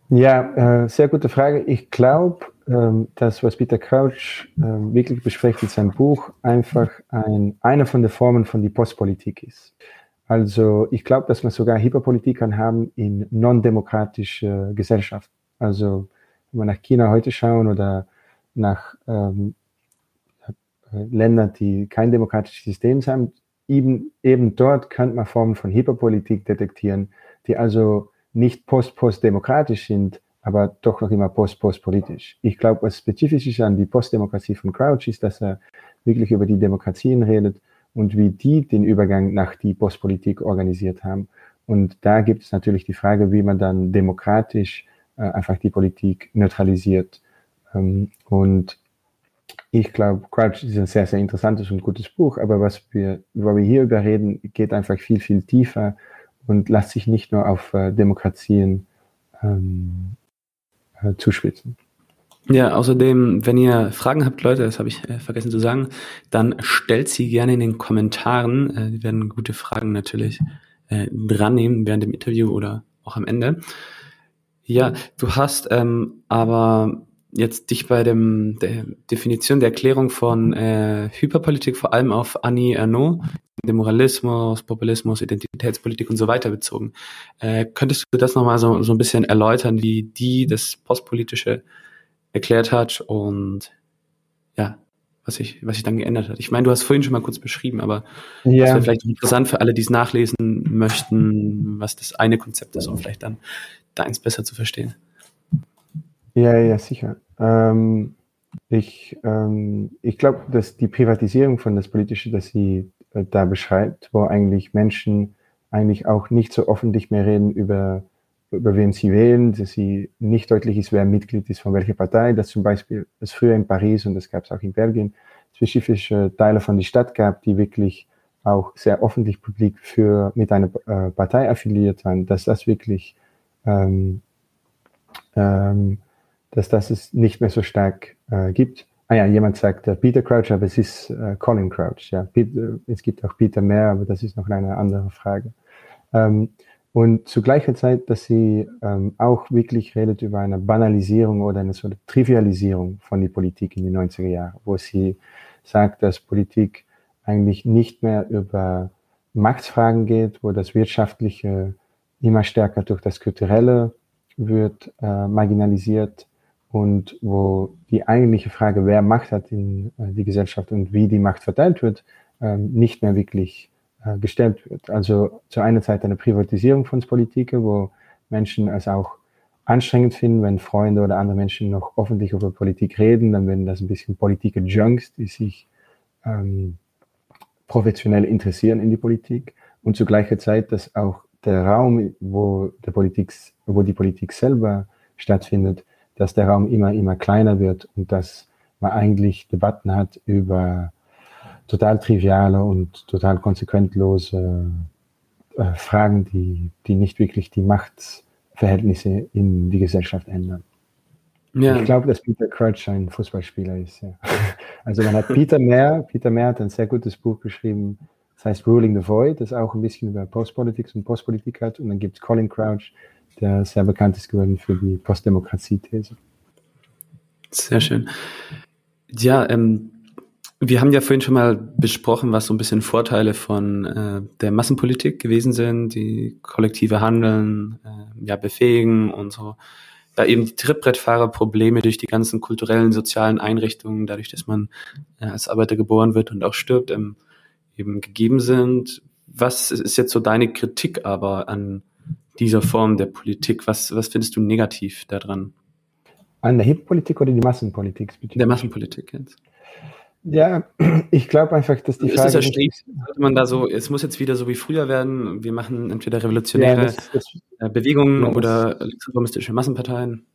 S2: Ja, äh, sehr gute Frage. Ich glaube, ähm, das, was Peter Crouch äh, wirklich bespricht in seinem Buch, einfach ein, eine von den Formen von die Postpolitik ist. Also ich glaube, dass man sogar Hyperpolitik kann haben in non-demokratische Gesellschaften. Also wenn wir nach China heute schauen oder nach ähm, Ländern, die kein demokratisches System haben, eben, eben dort kann man Formen von Hyperpolitik detektieren, die also nicht post-post-demokratisch sind, aber doch noch immer post-post-politisch. Ich glaube, was spezifisch ist an die Postdemokratie von Crouch ist, dass er wirklich über die Demokratien redet und wie die den Übergang nach die Postpolitik organisiert haben. Und da gibt es natürlich die Frage, wie man dann demokratisch äh, einfach die Politik neutralisiert. Ähm, und ich glaube, Crouch ist ein sehr, sehr interessantes und gutes Buch, aber was wir, wo wir hier über reden, geht einfach viel, viel tiefer und lässt sich nicht nur auf äh, Demokratien ähm, äh, zuspitzen.
S1: Ja, außerdem, wenn ihr Fragen habt, Leute, das habe ich äh, vergessen zu sagen, dann stellt sie gerne in den Kommentaren. Äh, wir werden gute Fragen natürlich äh, dran nehmen während dem Interview oder auch am Ende. Ja, du hast ähm, aber jetzt dich bei dem der Definition der Erklärung von äh, Hyperpolitik vor allem auf Annie Ernaux, dem Moralismus, Populismus, Identitätspolitik und so weiter bezogen. Äh, könntest du das nochmal so, so ein bisschen erläutern, wie die das Postpolitische erklärt hat und ja, was sich was sich dann geändert hat. Ich meine, du hast vorhin schon mal kurz beschrieben, aber ja. das wäre vielleicht interessant für alle, die es nachlesen möchten, was das eine Konzept ist, um vielleicht dann deins besser zu verstehen.
S2: Ja, ja, sicher. Ähm, ich ähm, ich glaube, dass die Privatisierung von das Politische, das sie äh, da beschreibt, wo eigentlich Menschen eigentlich auch nicht so öffentlich mehr reden über, über wen sie wählen, dass sie nicht deutlich ist, wer Mitglied ist von welcher Partei, dass zum Beispiel es früher in Paris und das gab es auch in Belgien spezifische Teile von der Stadt gab, die wirklich auch sehr öffentlich publik für mit einer äh, Partei affiliiert waren, dass das wirklich ähm, ähm, dass das es nicht mehr so stark äh, gibt. Ah ja, jemand sagt äh, Peter Crouch, aber es ist äh, Colin Crouch. Ja, Peter, äh, es gibt auch Peter mehr, aber das ist noch eine andere Frage. Ähm, und zu gleicher Zeit, dass sie ähm, auch wirklich redet über eine Banalisierung oder eine so eine Trivialisierung von der Politik in den 90er Jahren, wo sie sagt, dass Politik eigentlich nicht mehr über Machtfragen geht, wo das Wirtschaftliche immer stärker durch das Kulturelle wird äh, marginalisiert und wo die eigentliche Frage, wer Macht hat in äh, die Gesellschaft und wie die Macht verteilt wird, ähm, nicht mehr wirklich äh, gestellt wird. Also zu einer Zeit eine Privatisierung von Politik, wo Menschen es auch anstrengend finden, wenn Freunde oder andere Menschen noch öffentlich über Politik reden, dann werden das ein bisschen Politiker-Junks, die sich ähm, professionell interessieren in die Politik und zu gleicher Zeit, dass auch der Raum, wo, der Politik, wo die Politik selber stattfindet, dass der Raum immer, immer kleiner wird und dass man eigentlich Debatten hat über total triviale und total konsequentlose äh, Fragen, die, die nicht wirklich die Machtverhältnisse in die Gesellschaft ändern. Ja. Ich glaube, dass Peter Crouch ein Fußballspieler ist. Ja. Also man hat Peter Mehr, Peter Mehr hat ein sehr gutes Buch geschrieben, das heißt Ruling the Void, das auch ein bisschen über Postpolitik und Postpolitik hat. Und dann gibt es Colin Crouch, der sehr bekannt ist geworden für die Postdemokratie-These.
S1: Sehr schön. Ja, ähm, wir haben ja vorhin schon mal besprochen, was so ein bisschen Vorteile von äh, der Massenpolitik gewesen sind, die kollektive Handeln, äh, ja, befähigen und so. Da eben die Trittbrettfahrerprobleme durch die ganzen kulturellen, sozialen Einrichtungen, dadurch, dass man äh, als Arbeiter geboren wird und auch stirbt, ähm, eben gegeben sind. Was ist jetzt so deine Kritik aber an dieser Form der Politik? Was, was findest du negativ daran?
S2: An der Hip-Politik oder die Massenpolitik?
S1: Der Massenpolitik jetzt.
S2: Ja, ich glaube einfach, dass die
S1: Frage. Ist es sollte man da so, es muss jetzt wieder so wie früher werden, wir machen entweder revolutionäre ja, das, das, Bewegungen ja, das, oder linksreformistische Massenparteien?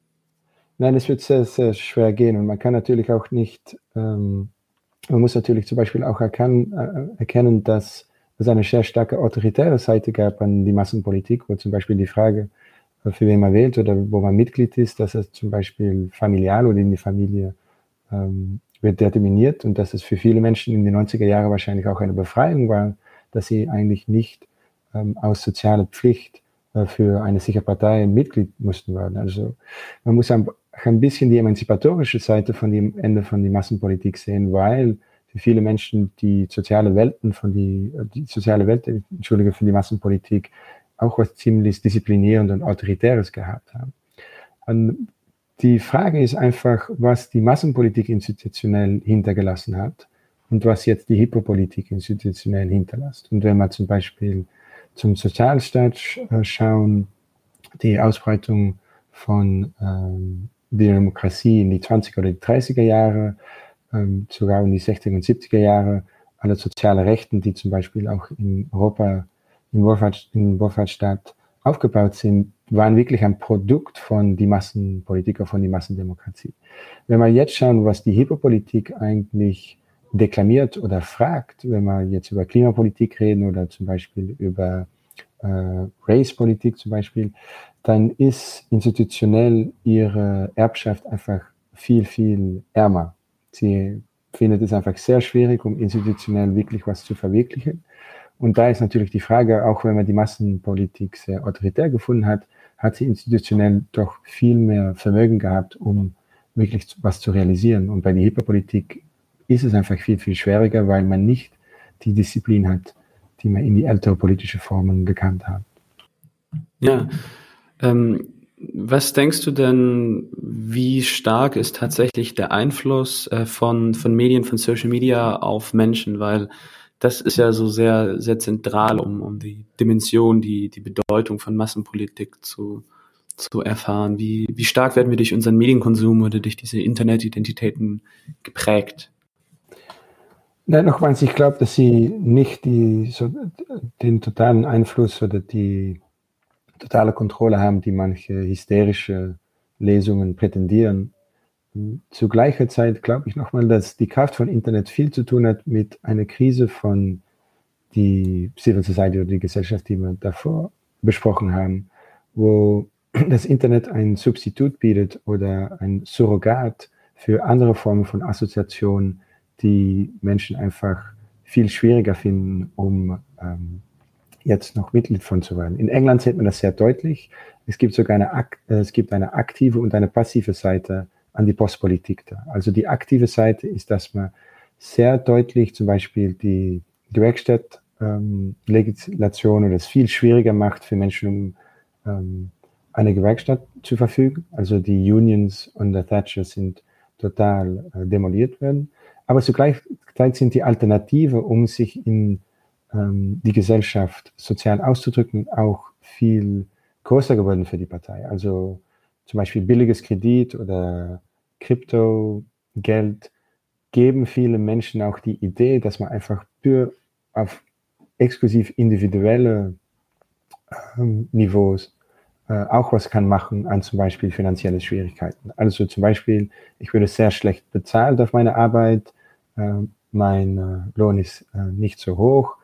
S2: Nein, es wird sehr, sehr schwer gehen und man kann natürlich auch nicht, ähm, man muss natürlich zum Beispiel auch erkennen, äh, erkennen dass es eine sehr starke autoritäre Seite gab an die Massenpolitik, wo zum Beispiel die Frage, äh, für wen man wählt oder wo man Mitglied ist, dass es zum Beispiel familial oder in die Familie ähm, wird determiniert und dass es für viele Menschen in den 90er Jahren wahrscheinlich auch eine Befreiung war, dass sie eigentlich nicht ähm, aus sozialer Pflicht äh, für eine sichere Partei Mitglied mussten werden. Also man muss ein bisschen die emanzipatorische Seite von dem Ende von der Massenpolitik sehen, weil für viele Menschen die soziale Welten von die, die soziale Welt, entschuldige, für die Massenpolitik auch was ziemlich disziplinierend und autoritäres gehabt haben. Und die Frage ist einfach, was die Massenpolitik institutionell hintergelassen hat und was jetzt die Hypopolitik institutionell hinterlässt. Und wenn wir zum Beispiel zum Sozialstaat schauen, die Ausbreitung von ähm, Demokratie in die 20er oder die 30er Jahre, sogar in die 60er und 70er Jahre, alle soziale Rechten, die zum Beispiel auch in Europa, in Wohlfahrtsstaat aufgebaut sind, waren wirklich ein Produkt von die Massenpolitik, von die Massendemokratie. Wenn wir jetzt schauen, was die Hyperpolitik eigentlich deklamiert oder fragt, wenn wir jetzt über Klimapolitik reden oder zum Beispiel über äh, Race-Politik zum Beispiel, dann ist institutionell ihre Erbschaft einfach viel, viel ärmer. Sie findet es einfach sehr schwierig, um institutionell wirklich was zu verwirklichen. Und da ist natürlich die Frage, auch wenn man die Massenpolitik sehr autoritär gefunden hat, hat sie institutionell doch viel mehr Vermögen gehabt, um wirklich was zu realisieren. Und bei der Hyperpolitik ist es einfach viel, viel schwieriger, weil man nicht die Disziplin hat, die man in die ältere politische Formen gekannt hat.
S1: Ja, ähm, was denkst du denn, wie stark ist tatsächlich der Einfluss äh, von, von Medien, von Social Media auf Menschen? Weil das ist ja so sehr, sehr zentral, um, um die Dimension, die, die Bedeutung von Massenpolitik zu, zu erfahren. Wie, wie stark werden wir durch unseren Medienkonsum oder durch diese Internetidentitäten geprägt?
S2: Nein, nochmals, ich glaube, dass sie nicht die, so, den totalen Einfluss oder die totale Kontrolle haben, die manche hysterische Lesungen prätendieren. Zu gleicher Zeit glaube ich nochmal, dass die Kraft von Internet viel zu tun hat mit einer Krise von die Civil Society oder die Gesellschaft, die wir davor besprochen haben, wo das Internet ein Substitut bietet oder ein Surrogat für andere Formen von Assoziation, die Menschen einfach viel schwieriger finden, um ähm, jetzt noch Mitglied von zu werden. In England sieht man das sehr deutlich. Es gibt sogar eine, äh, es gibt eine aktive und eine passive Seite an die Postpolitik da. Also die aktive Seite ist, dass man sehr deutlich zum Beispiel die Gewerkstatt-Legislation ähm, oder es viel schwieriger macht für Menschen, um ähm, eine Gewerkschaft zu verfügen. Also die Unions unter Thatcher sind total äh, demoliert werden. Aber zugleich sind die Alternative, um sich in ähm, die Gesellschaft sozial auszudrücken, auch viel größer geworden für die Partei. Also zum Beispiel billiges Kredit oder Kryptogeld geben viele Menschen auch die Idee, dass man einfach für auf exklusiv individuelle ähm, Niveaus äh, auch was kann machen an zum Beispiel finanzielle Schwierigkeiten. Also zum Beispiel, ich würde sehr schlecht bezahlt auf meine Arbeit, äh, mein äh, Lohn ist äh, nicht so hoch,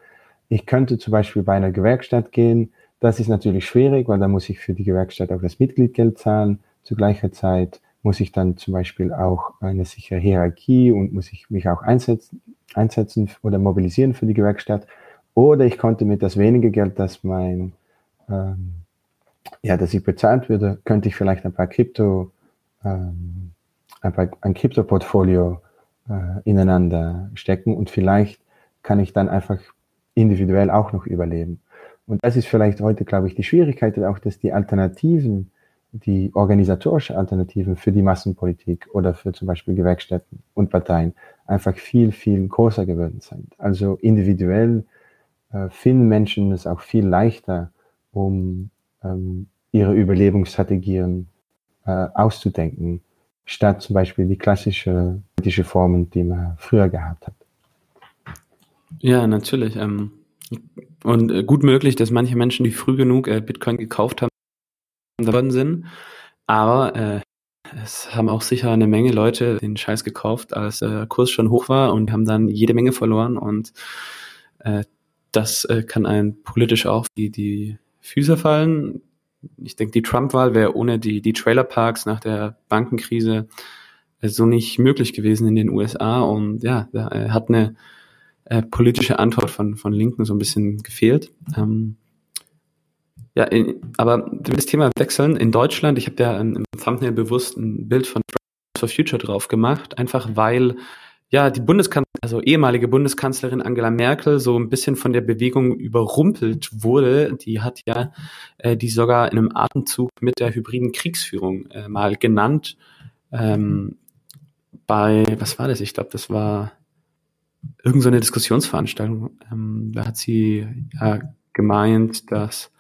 S2: ich könnte zum Beispiel bei einer Gewerkschaft gehen. Das ist natürlich schwierig, weil da muss ich für die Gewerkschaft auch das Mitgliedgeld zahlen. Zu gleicher Zeit muss ich dann zum Beispiel auch eine sichere Hierarchie und muss ich mich auch einsetzen, einsetzen oder mobilisieren für die Gewerkschaft. Oder ich konnte mit das wenige Geld, das mein, ähm, ja, das ich bezahlt würde, könnte ich vielleicht ein paar Krypto, ähm, ein, paar, ein Krypto-Portfolio äh, ineinander stecken und vielleicht kann ich dann einfach individuell auch noch überleben. Und das ist vielleicht heute, glaube ich, die Schwierigkeit auch, dass die Alternativen, die organisatorische Alternativen für die Massenpolitik oder für zum Beispiel Gewerkschaften und Parteien einfach viel, viel größer geworden sind. Also individuell äh, finden Menschen es auch viel leichter, um ähm, ihre Überlebensstrategien äh, auszudenken, statt zum Beispiel die klassische politische Formen, die man früher gehabt hat.
S1: Ja, natürlich. Ähm, und äh, gut möglich, dass manche Menschen, die früh genug äh, Bitcoin gekauft haben, geworden sind. Aber äh, es haben auch sicher eine Menge Leute den Scheiß gekauft, als der Kurs schon hoch war und haben dann jede Menge verloren und äh, das äh, kann ein politisch auch die, die Füße fallen. Ich denke, die Trump-Wahl wäre ohne die, die Trailerparks nach der Bankenkrise äh, so nicht möglich gewesen in den USA und ja, äh, hat eine äh, politische Antwort von, von Linken so ein bisschen gefehlt. Ähm, ja, in, aber das Thema wechseln. In Deutschland, ich habe ja im Thumbnail bewusst ein Bild von Fridays for Future drauf gemacht, einfach weil ja die Bundeskanzlerin, also ehemalige Bundeskanzlerin Angela Merkel so ein bisschen von der Bewegung überrumpelt wurde. Die hat ja äh, die sogar in einem Atemzug mit der hybriden Kriegsführung äh, mal genannt. Ähm, bei, was war das? Ich glaube, das war irgendeine so Diskussionsveranstaltung. Ähm, da hat sie ja gemeint, dass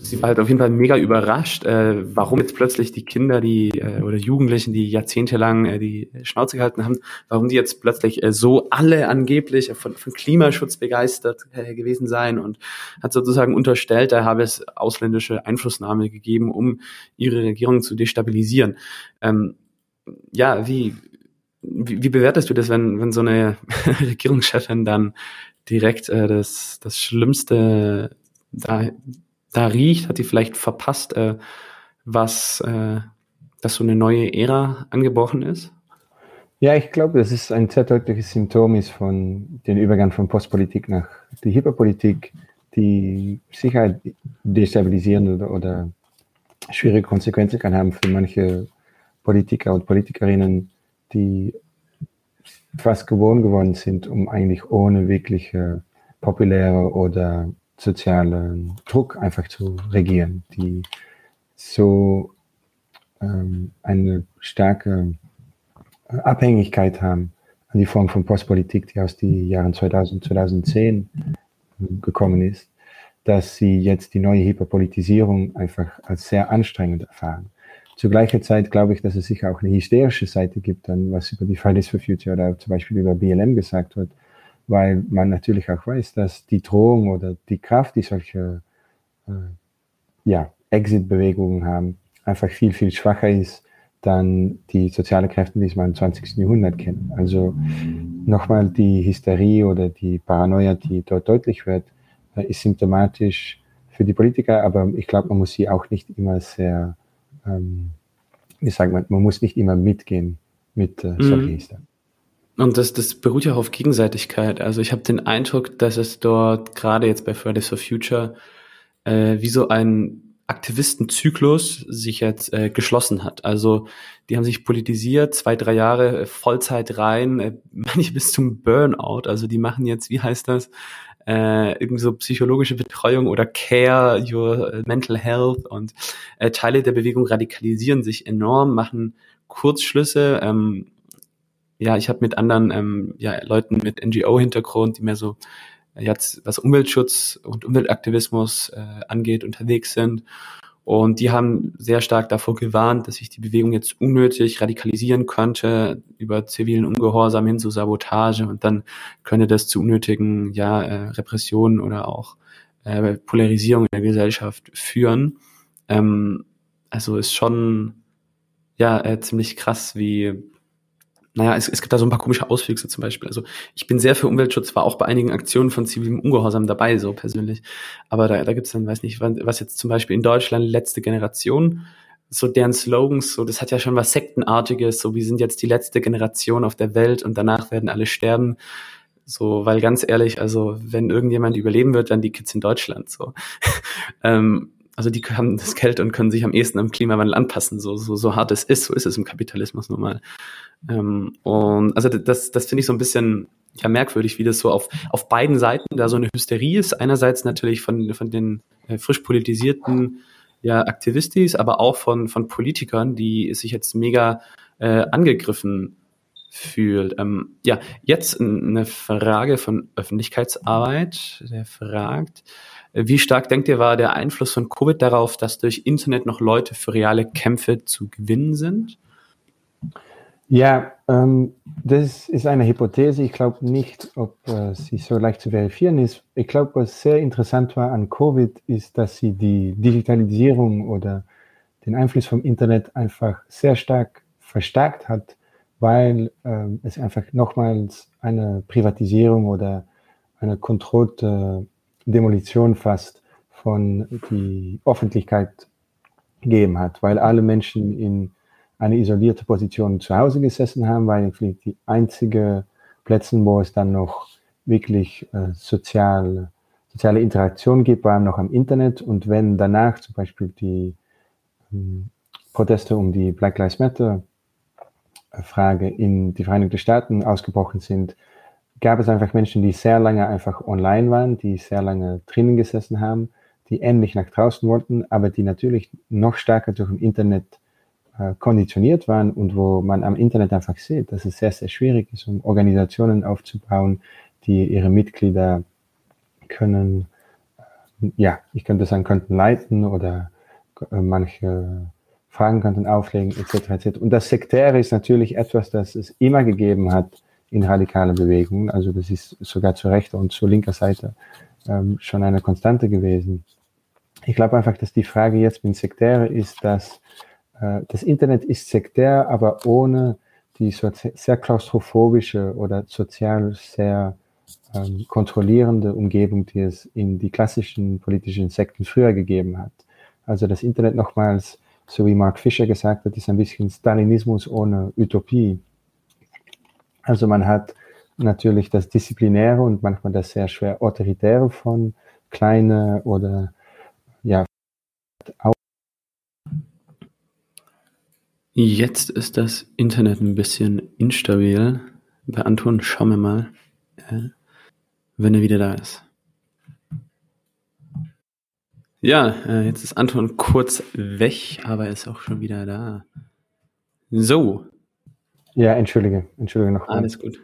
S1: sie war halt auf jeden Fall mega überrascht, äh, warum jetzt plötzlich die Kinder, die äh, oder Jugendlichen, die jahrzehntelang äh, die Schnauze gehalten haben, warum die jetzt plötzlich äh, so alle angeblich von, von Klimaschutz begeistert äh, gewesen seien und hat sozusagen unterstellt, da habe es ausländische Einflussnahme gegeben, um ihre Regierung zu destabilisieren. Ähm, ja, wie, wie, wie bewertest du das, wenn, wenn so eine Regierungschefin dann direkt äh, das, das Schlimmste da da riecht, hat die vielleicht verpasst, äh, was, äh, dass so eine neue Ära angebrochen ist?
S2: Ja, ich glaube, das ist ein sehr deutliches Symptom ist von dem Übergang von Postpolitik nach die Hyperpolitik, die Sicherheit destabilisieren oder, oder schwierige Konsequenzen kann haben für manche Politiker und Politikerinnen, die fast gewohnt geworden sind, um eigentlich ohne wirkliche populäre oder sozialen Druck einfach zu regieren, die so ähm, eine starke Abhängigkeit haben an die Form von Postpolitik, die aus den Jahren 2000, 2010 gekommen ist, dass sie jetzt die neue Hyperpolitisierung einfach als sehr anstrengend erfahren. Zur gleichen Zeit glaube ich, dass es sicher auch eine hysterische Seite gibt, dann was über die Fridays for Future oder zum Beispiel über BLM gesagt wird, weil man natürlich auch weiß, dass die Drohung oder die Kraft, die solche äh, ja, Exit-Bewegungen haben, einfach viel, viel schwacher ist dann die soziale Kräfte, die man im 20. Jahrhundert kennt. Also nochmal die Hysterie oder die Paranoia, die dort deutlich wird, äh, ist symptomatisch für die Politiker, aber ich glaube, man muss sie auch nicht immer sehr, ähm, wie sagt man, man muss nicht immer mitgehen mit äh, solchen mhm. Hysterien.
S1: Und das, das beruht ja auch auf Gegenseitigkeit. Also ich habe den Eindruck, dass es dort gerade jetzt bei Fridays for Future äh, wie so ein Aktivistenzyklus sich jetzt äh, geschlossen hat. Also die haben sich politisiert, zwei, drei Jahre äh, Vollzeit rein, äh, manche bis zum Burnout. Also die machen jetzt, wie heißt das, äh, irgendwie so psychologische Betreuung oder Care, your äh, mental health und äh, Teile der Bewegung radikalisieren sich enorm, machen Kurzschlüsse, ähm, ja, ich habe mit anderen ähm, ja, Leuten mit NGO-Hintergrund, die mehr so jetzt was Umweltschutz und Umweltaktivismus äh, angeht, unterwegs sind. Und die haben sehr stark davor gewarnt, dass sich die Bewegung jetzt unnötig radikalisieren könnte über zivilen Ungehorsam hin zu Sabotage und dann könnte das zu unnötigen ja, äh, Repressionen oder auch äh, Polarisierung in der Gesellschaft führen. Ähm, also ist schon ja äh, ziemlich krass, wie naja, es, es gibt da so ein paar komische Auswüchse zum Beispiel. Also ich bin sehr für Umweltschutz, war auch bei einigen Aktionen von zivilem Ungehorsam dabei, so persönlich. Aber da, da gibt es dann, weiß nicht, was jetzt zum Beispiel in Deutschland letzte Generation, so deren Slogans, so das hat ja schon was Sektenartiges, so wir sind jetzt die letzte Generation auf der Welt und danach werden alle sterben. So, weil ganz ehrlich, also wenn irgendjemand überleben wird, dann die Kids in Deutschland. So. ähm, also die haben das Geld und können sich am ehesten am Klimawandel anpassen, so, so, so hart es ist, so ist es im Kapitalismus nun mal. Ähm, und also das, das finde ich so ein bisschen ja merkwürdig, wie das so auf, auf beiden Seiten da so eine Hysterie ist. Einerseits natürlich von, von den äh, frisch politisierten ja, Aktivistis, aber auch von, von Politikern, die sich jetzt mega äh, angegriffen fühlt. Ähm, ja, jetzt eine Frage von Öffentlichkeitsarbeit, der fragt, wie stark denkt ihr, war der Einfluss von Covid darauf, dass durch Internet noch Leute für reale Kämpfe zu gewinnen sind?
S2: Ja, ähm, das ist eine Hypothese. Ich glaube nicht, ob äh, sie so leicht zu verifizieren ist. Ich glaube, was sehr interessant war an Covid, ist, dass sie die Digitalisierung oder den Einfluss vom Internet einfach sehr stark verstärkt hat, weil ähm, es einfach nochmals eine Privatisierung oder eine kontrollierte Demolition fast von die Öffentlichkeit gegeben hat, weil alle Menschen in eine isolierte Position zu Hause gesessen haben, weil vielleicht die einzige Plätze, wo es dann noch wirklich äh, sozial, soziale Interaktion gibt, waren noch am Internet. Und wenn danach zum Beispiel die ähm, Proteste um die Black Lives Matter Frage in die Vereinigten Staaten ausgebrochen sind, gab es einfach Menschen, die sehr lange einfach online waren, die sehr lange drinnen gesessen haben, die endlich nach draußen wollten, aber die natürlich noch stärker durch das Internet äh, konditioniert waren und wo man am Internet einfach sieht, dass es sehr, sehr schwierig ist, um Organisationen aufzubauen, die ihre Mitglieder können, äh, ja, ich könnte sagen, könnten leiten oder äh, manche Fragen könnten auflegen, etc. etc. Und das Sektäre ist natürlich etwas, das es immer gegeben hat in radikalen Bewegungen. Also das ist sogar zur rechten und zur linker Seite ähm, schon eine Konstante gewesen. Ich glaube einfach, dass die Frage jetzt mit Sektäre ist, dass äh, das Internet ist sektär, aber ohne die sehr klaustrophobische oder sozial sehr ähm, kontrollierende Umgebung, die es in die klassischen politischen Sekten früher gegeben hat. Also das Internet nochmals, so wie Mark Fischer gesagt hat, ist ein bisschen Stalinismus ohne Utopie. Also man hat natürlich das Disziplinäre und manchmal das sehr schwer Autoritäre von kleine oder ja,
S1: Jetzt ist das Internet ein bisschen instabil. Bei Anton schauen wir mal, äh, wenn er wieder da ist. Ja, äh, jetzt ist Anton kurz weg, aber er ist auch schon wieder da. So.
S2: Ja, entschuldige, entschuldige noch.
S1: Alles gut.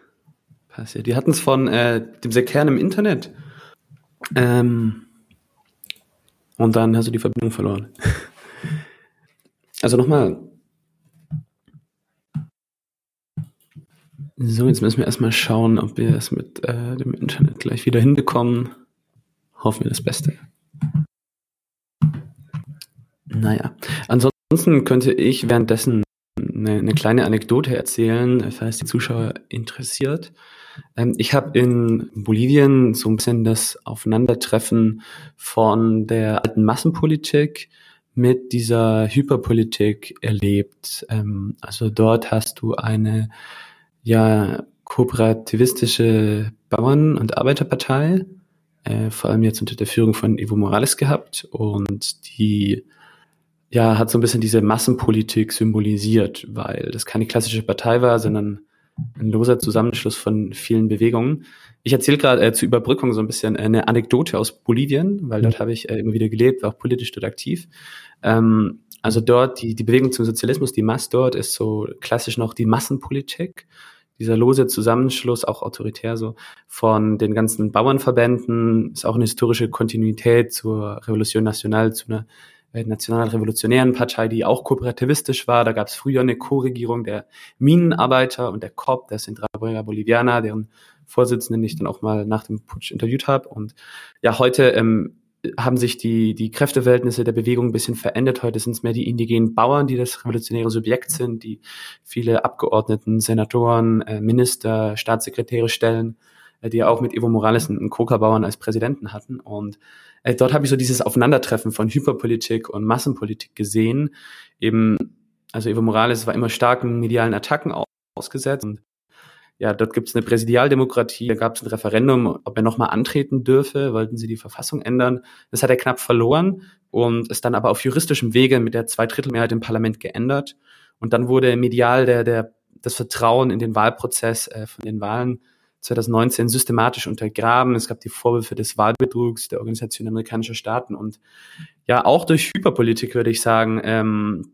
S1: Passiert. Die hatten es von äh, dem Sekern im Internet. Ähm, und dann hast du die Verbindung verloren. Also nochmal, So, jetzt müssen wir erstmal schauen, ob wir es mit äh, dem Internet gleich wieder hinbekommen. Hoffen wir das Beste. Naja, ansonsten könnte ich währenddessen eine, eine kleine Anekdote erzählen, falls die Zuschauer interessiert. Ähm, ich habe in Bolivien so ein bisschen das Aufeinandertreffen von der alten Massenpolitik mit dieser Hyperpolitik erlebt. Ähm, also dort hast du eine ja kooperativistische Bauern- und Arbeiterpartei, äh, vor allem jetzt unter der Führung von Evo Morales gehabt und die ja hat so ein bisschen diese Massenpolitik symbolisiert, weil das keine klassische Partei war, sondern ein loser Zusammenschluss von vielen Bewegungen. Ich erzähle gerade äh, zur Überbrückung so ein bisschen eine Anekdote aus Bolivien, weil dort habe ich äh, immer wieder gelebt, war auch politisch dort aktiv. Ähm, also dort die, die Bewegung zum Sozialismus, die Mass dort ist so klassisch noch die Massenpolitik dieser lose Zusammenschluss, auch autoritär so, von den ganzen Bauernverbänden, ist auch eine historische Kontinuität zur Revolution Nationale, zu einer nationalrevolutionären Partei, die auch kooperativistisch war. Da gab es früher eine Co-Regierung der Minenarbeiter und der COP, der Central Boliviana, deren Vorsitzenden ich dann auch mal nach dem Putsch interviewt habe. Und ja, heute ähm, haben sich die, die Kräfteverhältnisse der Bewegung ein bisschen verändert. Heute sind es mehr die indigenen Bauern, die das revolutionäre Subjekt sind, die viele Abgeordneten, Senatoren, äh, Minister, Staatssekretäre stellen, äh, die auch mit Evo Morales einen Coca-Bauern als Präsidenten hatten. Und äh, dort habe ich so dieses Aufeinandertreffen von Hyperpolitik und Massenpolitik gesehen. Eben, also Evo Morales war immer starken medialen Attacken ausgesetzt und ja, dort gibt es eine Präsidialdemokratie, da gab es ein Referendum, ob er nochmal antreten dürfe, wollten sie die Verfassung ändern. Das hat er knapp verloren und ist dann aber auf juristischem Wege mit der Zweidrittelmehrheit im Parlament geändert. Und dann wurde medial der, der, das Vertrauen in den Wahlprozess äh, von den Wahlen 2019 systematisch untergraben. Es gab die Vorwürfe des Wahlbetrugs der Organisation amerikanischer Staaten und ja, auch durch Hyperpolitik würde ich sagen, ähm,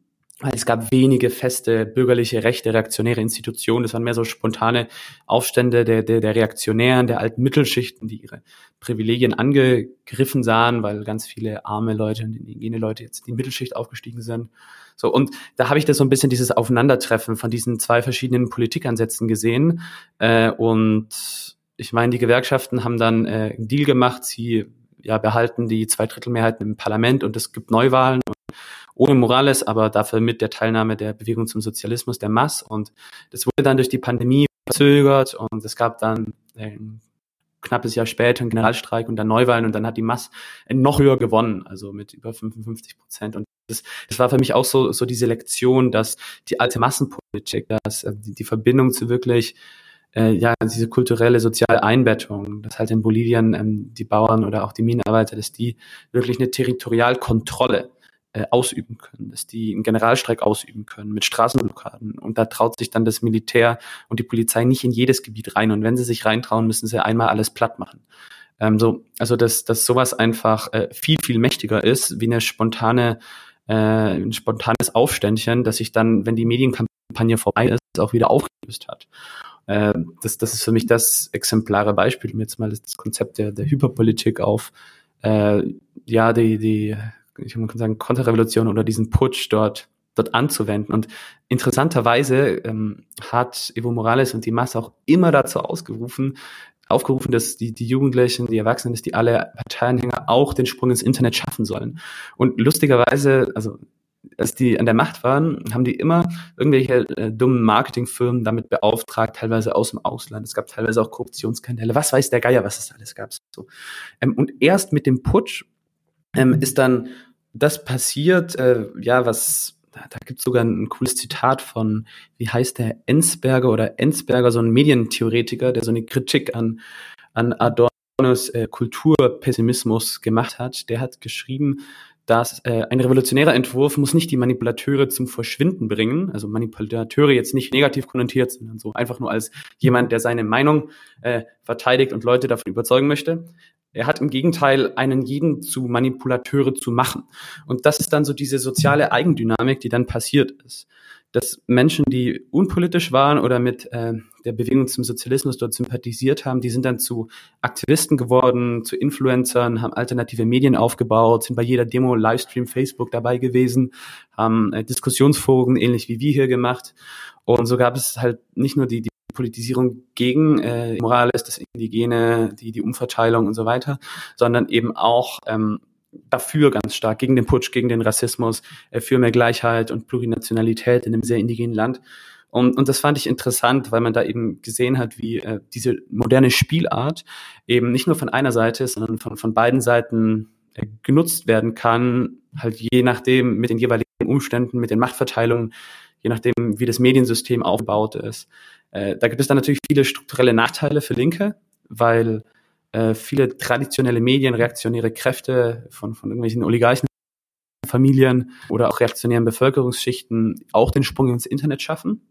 S1: es gab wenige feste bürgerliche, rechte, reaktionäre Institutionen. Das waren mehr so spontane Aufstände der, der, der Reaktionären, der alten Mittelschichten, die ihre Privilegien angegriffen sahen, weil ganz viele arme Leute und indigene Leute jetzt in die Mittelschicht aufgestiegen sind. So, und da habe ich das so ein bisschen dieses Aufeinandertreffen von diesen zwei verschiedenen Politikansätzen gesehen. Äh, und ich meine, die Gewerkschaften haben dann äh, einen Deal gemacht, sie ja, behalten die Zweidrittelmehrheiten im Parlament und es gibt Neuwahlen. Ohne Morales, aber dafür mit der Teilnahme der Bewegung zum Sozialismus, der Mass. Und das wurde dann durch die Pandemie verzögert und es gab dann ein knappes Jahr später einen Generalstreik und dann Neuwahlen und dann hat die Mass noch höher gewonnen, also mit über 55 Prozent. Und das, das war für mich auch so, so diese Lektion, dass die alte Massenpolitik, dass äh, die, die Verbindung zu wirklich äh, ja, diese kulturelle soziale Einbettung, dass halt in Bolivien ähm, die Bauern oder auch die Minenarbeiter, dass die wirklich eine Territorialkontrolle äh, ausüben können, dass die einen Generalstreik ausüben können mit Straßenblockaden. Und da traut sich dann das Militär und die Polizei nicht in jedes Gebiet rein. Und wenn sie sich reintrauen, müssen sie einmal alles platt machen. Ähm, so, also dass, dass sowas einfach äh, viel, viel mächtiger ist, wie eine spontane, äh, ein spontanes Aufständchen, das sich dann, wenn die Medienkampagne vorbei ist, auch wieder aufgelöst hat. Äh, das, das ist für mich das exemplare Beispiel, um jetzt mal das Konzept der, der Hyperpolitik auf äh, ja, die, die, ich kann sagen, Konterrevolution oder diesen Putsch dort dort anzuwenden. Und interessanterweise ähm, hat Evo Morales und die Masse auch immer dazu ausgerufen, aufgerufen, dass die, die Jugendlichen, die Erwachsenen, dass die alle Parteianhänger auch den Sprung ins Internet schaffen sollen. Und lustigerweise, also als die an der Macht waren, haben die immer irgendwelche äh, dummen Marketingfirmen damit beauftragt, teilweise aus dem Ausland. Es gab teilweise auch Korruptionsskandale. Was weiß der Geier, was es alles gab. So. Ähm, und erst mit dem Putsch ähm, ist dann das passiert, äh, ja, was da, gibt es sogar ein, cooles Zitat von, wie heißt der, Ensberger oder Ensberger, so ein Medientheoretiker, der so eine Kritik an, an Adornos äh, Kulturpessimismus gemacht hat. Der hat geschrieben, dass äh, ein revolutionärer Entwurf muss nicht die Manipulateure zum Verschwinden bringen, also Manipulateure jetzt nicht negativ konnotiert, sondern so einfach nur als jemand, der seine Meinung äh, verteidigt und Leute davon überzeugen möchte. Er hat im Gegenteil einen jeden zu Manipulateure zu machen. Und das ist dann so diese soziale Eigendynamik, die dann passiert ist dass Menschen, die unpolitisch waren oder mit äh, der Bewegung zum Sozialismus dort sympathisiert haben, die sind dann zu Aktivisten geworden, zu Influencern, haben alternative Medien aufgebaut, sind bei jeder Demo, Livestream, Facebook dabei gewesen, haben äh, Diskussionsforen ähnlich wie wir hier gemacht. Und so gab es halt nicht nur die, die Politisierung gegen äh, Morales, das Indigene, die, die Umverteilung und so weiter, sondern eben auch ähm, dafür ganz stark, gegen den Putsch, gegen den Rassismus, äh, für mehr Gleichheit und Plurinationalität in einem sehr indigenen Land. Und, und das fand ich interessant, weil man da eben gesehen hat, wie äh, diese moderne Spielart eben nicht nur von einer Seite, sondern von, von beiden Seiten äh, genutzt werden kann, halt je nachdem mit den jeweiligen Umständen, mit den Machtverteilungen, je nachdem, wie das Mediensystem aufgebaut ist. Äh, da gibt es dann natürlich viele strukturelle Nachteile für Linke, weil äh, viele traditionelle Medien, reaktionäre Kräfte von, von irgendwelchen Oligarchen Familien oder auch reaktionären Bevölkerungsschichten auch den Sprung ins Internet schaffen.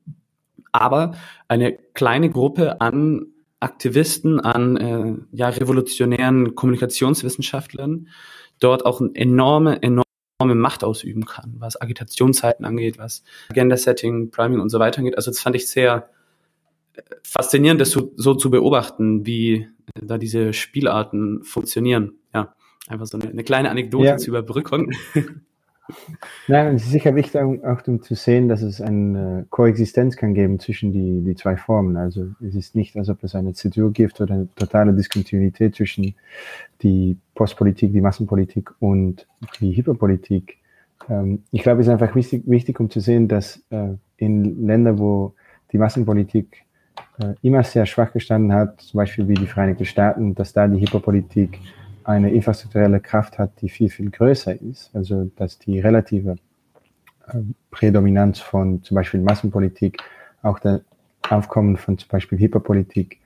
S1: Aber eine kleine Gruppe an Aktivisten, an äh, ja, revolutionären Kommunikationswissenschaftlern dort auch eine enorme, enorme Macht ausüben kann, was Agitationszeiten angeht, was Agenda-Setting, Priming und so weiter angeht. Also das fand ich sehr äh, faszinierend, das so, so zu beobachten, wie da diese Spielarten funktionieren. Ja, einfach so eine, eine kleine Anekdote ja. zur Überbrückung.
S2: Nein, es ist sicher wichtig, auch um zu sehen, dass es eine Koexistenz kann geben zwischen die, die zwei Formen. Also es ist nicht, als ob es eine Zäsur gibt oder eine totale Diskontinuität zwischen die Postpolitik, die Massenpolitik und die Hyperpolitik. Ähm, ich glaube, es ist einfach wichtig, wichtig um zu sehen, dass äh, in Ländern, wo die Massenpolitik äh, immer sehr schwach gestanden hat, zum Beispiel wie die Vereinigten Staaten, dass da die Hyperpolitik eine infrastrukturelle Kraft hat, die viel, viel größer ist. Also dass die relative äh, Prädominanz von zum Beispiel Massenpolitik, auch der Aufkommen von zum Beispiel Hyperpolitik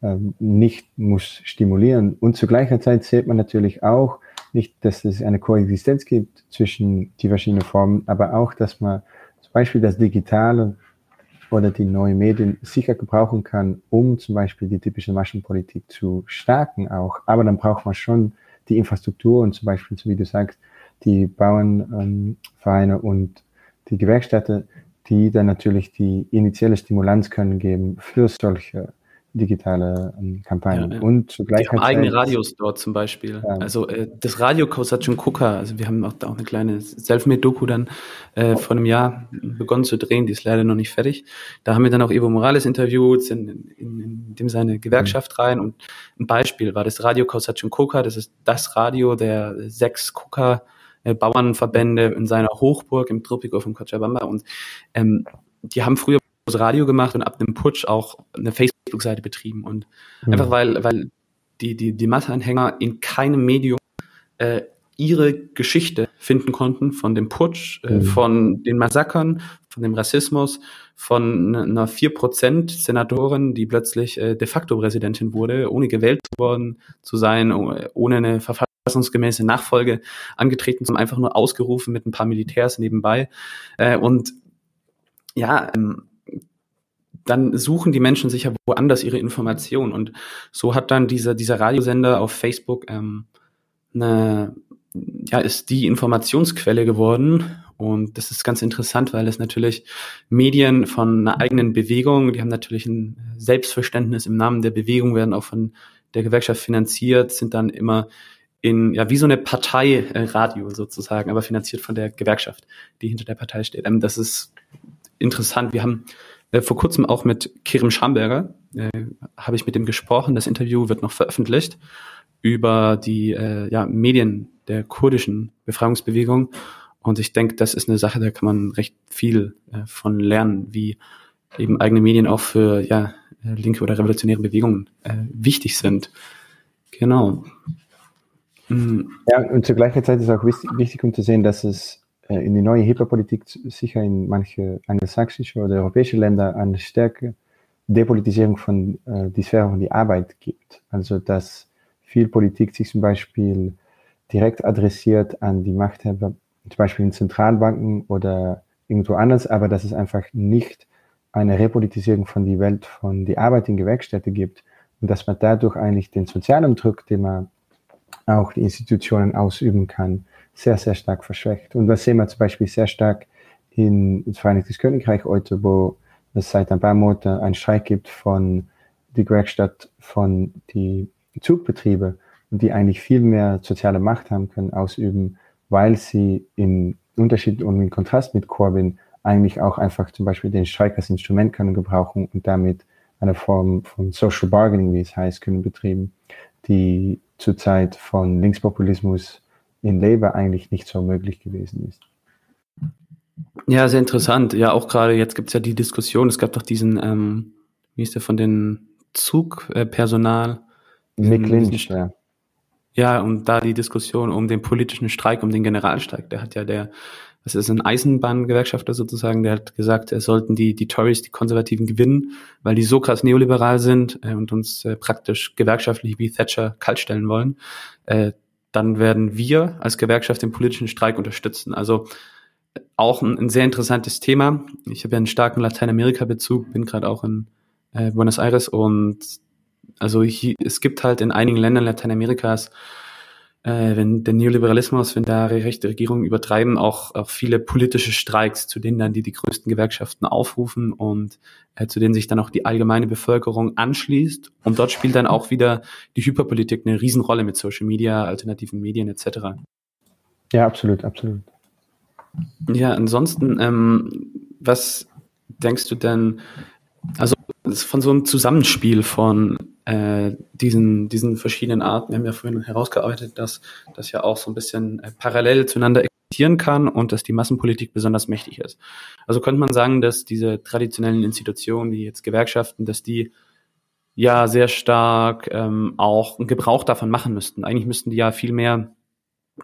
S2: äh, nicht muss stimulieren. Und zu gleicher Zeit sieht man natürlich auch nicht, dass es eine Koexistenz gibt zwischen die verschiedenen Formen, aber auch, dass man zum Beispiel das Digitale oder die neuen Medien sicher gebrauchen kann, um zum Beispiel die typische Maschenpolitik zu stärken auch. Aber dann braucht man schon die Infrastruktur und zum Beispiel, so wie du sagst, die Bauernvereine ähm, und die Gewerkstätte, die dann natürlich die initiale Stimulanz können geben für solche digitale ähm, Kampagnen. Ja, ja.
S1: Und zugleich. Wir haben eigene Radios dort zum Beispiel. Ja. Also äh, das Radio Kosachin Kuka, also wir haben auch, auch eine kleine Selfmade-Doku dann äh, vor einem Jahr begonnen zu drehen, die ist leider noch nicht fertig. Da haben wir dann auch Evo Morales interviewt, sind in, in, in dem seine Gewerkschaft mhm. rein und ein Beispiel war das Radio Kosachin Kuka, das ist das Radio der sechs Kuka äh, Bauernverbände in seiner Hochburg im Tropico von Cochabamba und ähm, die haben früher Radio gemacht und ab dem Putsch auch eine Facebook-Seite betrieben und mhm. einfach weil, weil die, die, die Masseanhänger in keinem Medium äh, ihre Geschichte finden konnten von dem Putsch, äh, mhm. von den Massakern, von dem Rassismus, von einer 4% Senatorin, die plötzlich äh, de facto Präsidentin wurde, ohne gewählt worden zu sein, ohne eine verfassungsgemäße Nachfolge angetreten, sondern einfach nur ausgerufen mit ein paar Militärs nebenbei. Äh, und ja, ähm, dann suchen die Menschen sicher woanders ihre Informationen. Und so hat dann dieser, dieser Radiosender auf Facebook ähm, eine, ja, ist die Informationsquelle geworden. Und das ist ganz interessant, weil es natürlich Medien von einer eigenen Bewegung, die haben natürlich ein Selbstverständnis im Namen der Bewegung, werden auch von der Gewerkschaft finanziert, sind dann immer in, ja, wie so eine Parteiradio äh, sozusagen, aber finanziert von der Gewerkschaft, die hinter der Partei steht. Ähm, das ist interessant. Wir haben äh, vor kurzem auch mit Kerem Schamberger, äh, habe ich mit dem gesprochen. Das Interview wird noch veröffentlicht über die äh, ja, Medien der kurdischen Befreiungsbewegung. Und ich denke, das ist eine Sache, da kann man recht viel äh, von lernen, wie eben eigene Medien auch für ja, linke oder revolutionäre Bewegungen äh, wichtig sind. Genau.
S2: Mhm. Ja, und zur gleichen Zeit ist auch wichtig, um zu sehen, dass es in die neue HIPAA-Politik sicher in manche angelsächsische oder europäische Länder eine stärkere Depolitisierung von äh, die Sphäre von die Arbeit gibt. Also dass viel Politik sich zum Beispiel direkt adressiert an die Machthaber, zum Beispiel in Zentralbanken oder irgendwo anders, aber dass es einfach nicht eine Repolitisierung von die Welt von die Arbeit in Gewerkstätte gibt und dass man dadurch eigentlich den sozialen Druck, den man auch die Institutionen ausüben kann, sehr, sehr stark verschwächt. Und das sehen wir zum Beispiel sehr stark in das Vereinigtes Königreich heute, wo es seit ein paar Monaten einen Streik gibt von die Gewerkschaft von die Zugbetriebe die eigentlich viel mehr soziale Macht haben können, ausüben, weil sie im Unterschied und im Kontrast mit Corbyn eigentlich auch einfach zum Beispiel den Streik als Instrument können gebrauchen und damit eine Form von Social Bargaining, wie es heißt, können betrieben, die zurzeit von Linkspopulismus in Labour eigentlich nicht so möglich gewesen ist.
S1: Ja, sehr interessant. Ja, auch gerade jetzt gibt es ja die Diskussion, es gab doch diesen, ähm, wie ist der von den Zugpersonal?
S2: Äh, Mick Lynch, ja.
S1: Ja, und da die Diskussion um den politischen Streik, um den Generalstreik, der hat ja der, was ist ein Eisenbahngewerkschafter sozusagen, der hat gesagt, es sollten die, die Tories, die Konservativen gewinnen, weil die so krass neoliberal sind äh, und uns äh, praktisch gewerkschaftlich wie Thatcher kaltstellen wollen. Äh, dann werden wir als Gewerkschaft den politischen Streik unterstützen. Also auch ein, ein sehr interessantes Thema. Ich habe ja einen starken Lateinamerika-Bezug, bin gerade auch in äh, Buenos Aires und also hier, es gibt halt in einigen Ländern Lateinamerikas äh, wenn der Neoliberalismus, wenn da rechte Regierungen übertreiben, auch, auch viele politische Streiks, zu denen dann die, die größten Gewerkschaften aufrufen und äh, zu denen sich dann auch die allgemeine Bevölkerung anschließt. Und dort spielt dann auch wieder die Hyperpolitik eine Riesenrolle mit Social Media, alternativen Medien etc.
S2: Ja, absolut, absolut.
S1: Ja, ansonsten, ähm, was denkst du denn, also von so einem Zusammenspiel von äh, diesen, diesen verschiedenen Arten. Wir haben ja vorhin herausgearbeitet, dass das ja auch so ein bisschen äh, parallel zueinander existieren kann und dass die Massenpolitik besonders mächtig ist. Also könnte man sagen, dass diese traditionellen Institutionen, wie jetzt Gewerkschaften, dass die ja sehr stark ähm, auch einen Gebrauch davon machen müssten. Eigentlich müssten die ja viel mehr,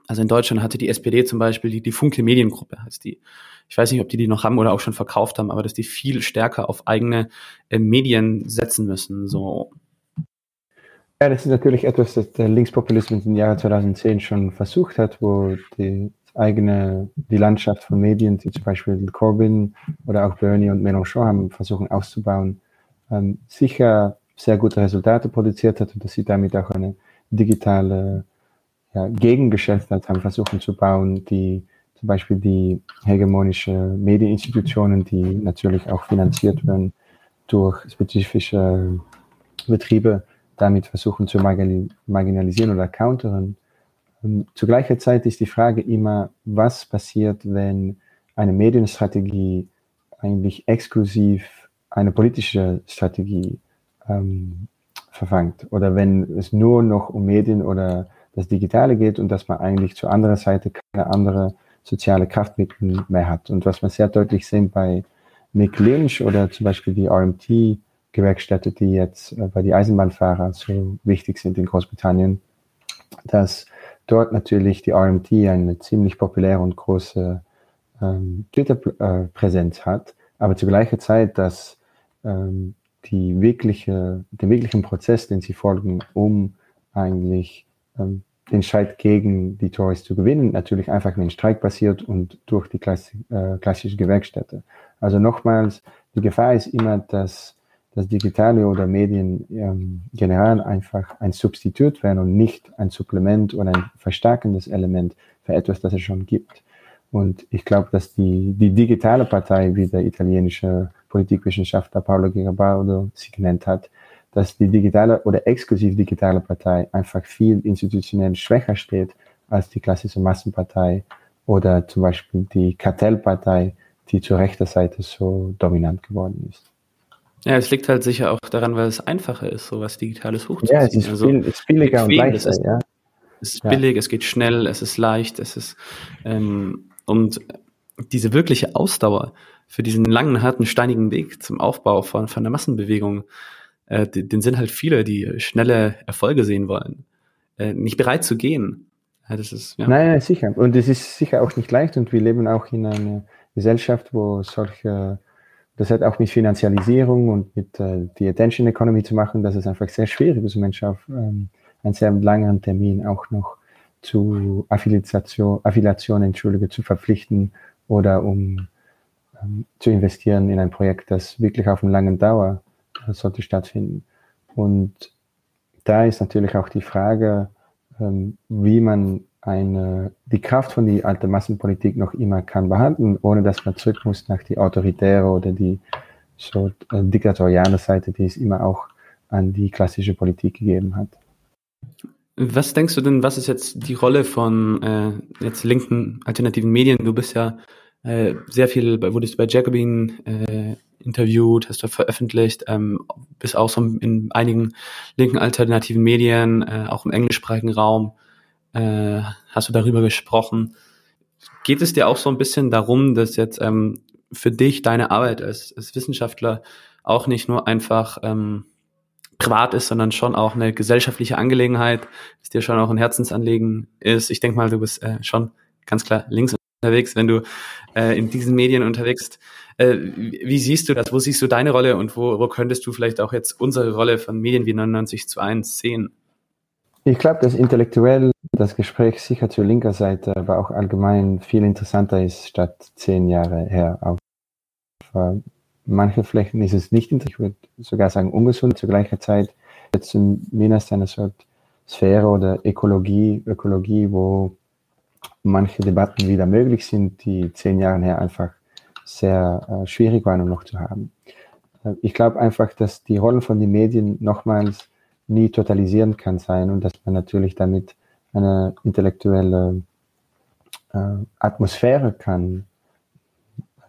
S1: also in Deutschland hatte die SPD zum Beispiel die, die Funke Mediengruppe, heißt die. Ich weiß nicht, ob die die noch haben oder auch schon verkauft haben, aber dass die viel stärker auf eigene äh, Medien setzen müssen. So
S2: ja, das ist natürlich etwas, das der Linkspopulismus im Jahre 2010 schon versucht hat, wo die eigene, die Landschaft von Medien, die zum Beispiel Corbyn oder auch Bernie und Mélenchon haben versuchen auszubauen, ähm, sicher sehr gute Resultate produziert hat und dass sie damit auch eine digitale ja, Gegengeschäft haben versuchen zu bauen, die zum Beispiel die hegemonische Medieninstitutionen, die natürlich auch finanziert werden durch spezifische Betriebe, damit versuchen zu marginalisieren oder counteren. Und zu gleicher Zeit ist die Frage immer, was passiert, wenn eine Medienstrategie eigentlich exklusiv eine politische Strategie ähm, verfangt oder wenn es nur noch um Medien oder das Digitale geht und dass man eigentlich zur anderen Seite keine andere soziale Kraftmittel mehr hat. Und was man sehr deutlich sehen bei Mick Lynch oder zum Beispiel die RMT Gewerkstätte, die jetzt äh, bei die Eisenbahnfahrer so wichtig sind in Großbritannien, dass dort natürlich die RMT eine ziemlich populäre und große ähm, Twitter-Präsenz hat, aber zu gleicher Zeit, dass ähm, die wirkliche, den wirklichen Prozess, den sie folgen, um eigentlich ähm, den Streit gegen die Tories zu gewinnen, natürlich einfach mit dem Streik passiert und durch die Klassi äh, klassische Gewerkstätte. Also nochmals, die Gefahr ist immer, dass das Digitale oder Medien ähm, generell einfach ein Substitut werden und nicht ein Supplement oder ein verstärkendes Element für etwas, das es schon gibt. Und ich glaube, dass die, die digitale Partei, wie der italienische Politikwissenschaftler Paolo Garibaldo sie genannt hat, dass die digitale oder exklusiv digitale Partei einfach viel institutionell schwächer steht als die klassische Massenpartei oder zum Beispiel die Kartellpartei, die zur rechten Seite so dominant geworden ist.
S1: Ja, es liegt halt sicher auch daran, weil es einfacher ist, so was Digitales hochzuziehen.
S2: Ja, es ist, also, viel, ist billiger und leichter,
S1: es ist, ja. Es ist ja. billig, es geht schnell, es ist leicht, es ist ähm, und diese wirkliche Ausdauer für diesen langen, harten, steinigen Weg zum Aufbau von, von der Massenbewegung, äh, den, den sind halt viele, die schnelle Erfolge sehen wollen, äh, nicht bereit zu gehen.
S2: Ja, das ist, ja. Nein, nein, sicher. Und es ist sicher auch nicht leicht und wir leben auch in einer Gesellschaft, wo solche das hat auch mit Finanzialisierung und mit äh, die Attention Economy zu machen, dass es einfach sehr schwierig ist, Menschen auf ähm, einen sehr langen Termin auch noch zu Affiliation, Affiliation Entschuldige, zu verpflichten oder um ähm, zu investieren in ein Projekt, das wirklich auf eine lange Dauer äh, sollte stattfinden. Und da ist natürlich auch die Frage, ähm, wie man eine, die Kraft von die alte Massenpolitik noch immer kann behalten, ohne dass man zurück muss nach die autoritäre oder die so äh, diktatoriale Seite, die es immer auch an die klassische Politik gegeben hat.
S1: Was denkst du denn, was ist jetzt die Rolle von äh, jetzt linken alternativen Medien? Du bist ja äh, sehr viel, wurdest bei Jacobin äh, interviewt, hast du veröffentlicht, ähm, bist auch so in einigen linken alternativen Medien, äh, auch im englischsprachigen Raum äh, hast du darüber gesprochen. Geht es dir auch so ein bisschen darum, dass jetzt ähm, für dich deine Arbeit als, als Wissenschaftler auch nicht nur einfach ähm, privat ist, sondern schon auch eine gesellschaftliche Angelegenheit, dass dir schon auch ein Herzensanliegen ist. Ich denke mal, du bist äh, schon ganz klar links unterwegs, wenn du äh, in diesen Medien unterwegs. Äh, wie siehst du das? Wo siehst du deine Rolle und wo, wo könntest du vielleicht auch jetzt unsere Rolle von Medien wie 99 zu 1 sehen?
S2: Ich glaube, dass intellektuell das Gespräch sicher zur linker Seite, aber auch allgemein viel interessanter ist statt zehn Jahre her. Auf äh, Flächen ist es nicht ich würde sogar sagen ungesund. Zur gleichen Zeit zumindest eine Art Sphäre oder Ökologie, Ökologie, wo manche Debatten wieder möglich sind, die zehn Jahre her einfach sehr äh, schwierig waren, um noch zu haben. Äh, ich glaube einfach, dass die Rollen von den Medien nochmals nie totalisieren kann sein und dass man natürlich damit eine intellektuelle äh, Atmosphäre kann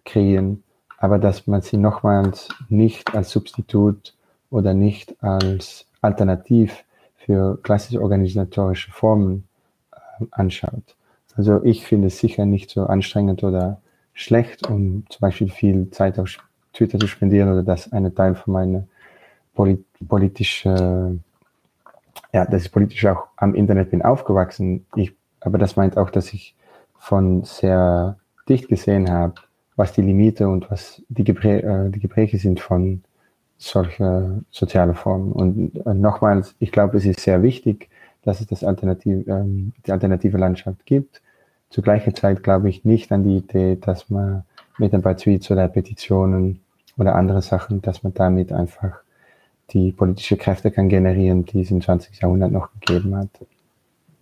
S2: kreieren, aber dass man sie nochmals nicht als Substitut oder nicht als Alternativ für klassische organisatorische Formen äh, anschaut. Also ich finde es sicher nicht so anstrengend oder schlecht, um zum Beispiel viel Zeit auf Twitter zu spendieren oder dass eine Teil von meiner polit politische ja, dass ich politisch auch am Internet bin aufgewachsen. Ich, aber das meint auch, dass ich von sehr dicht gesehen habe, was die Limite und was die, Geprä äh, die Gespräche sind von solcher sozialen Formen. Und äh, nochmals, ich glaube, es ist sehr wichtig, dass es das Alternativ, ähm, die alternative Landschaft gibt. Zur gleichen Zeit glaube ich nicht an die Idee, dass man mit ein paar Tweets oder Petitionen oder andere Sachen, dass man damit einfach die politische Kräfte kann generieren, die es im 20. Jahrhundert noch gegeben hat.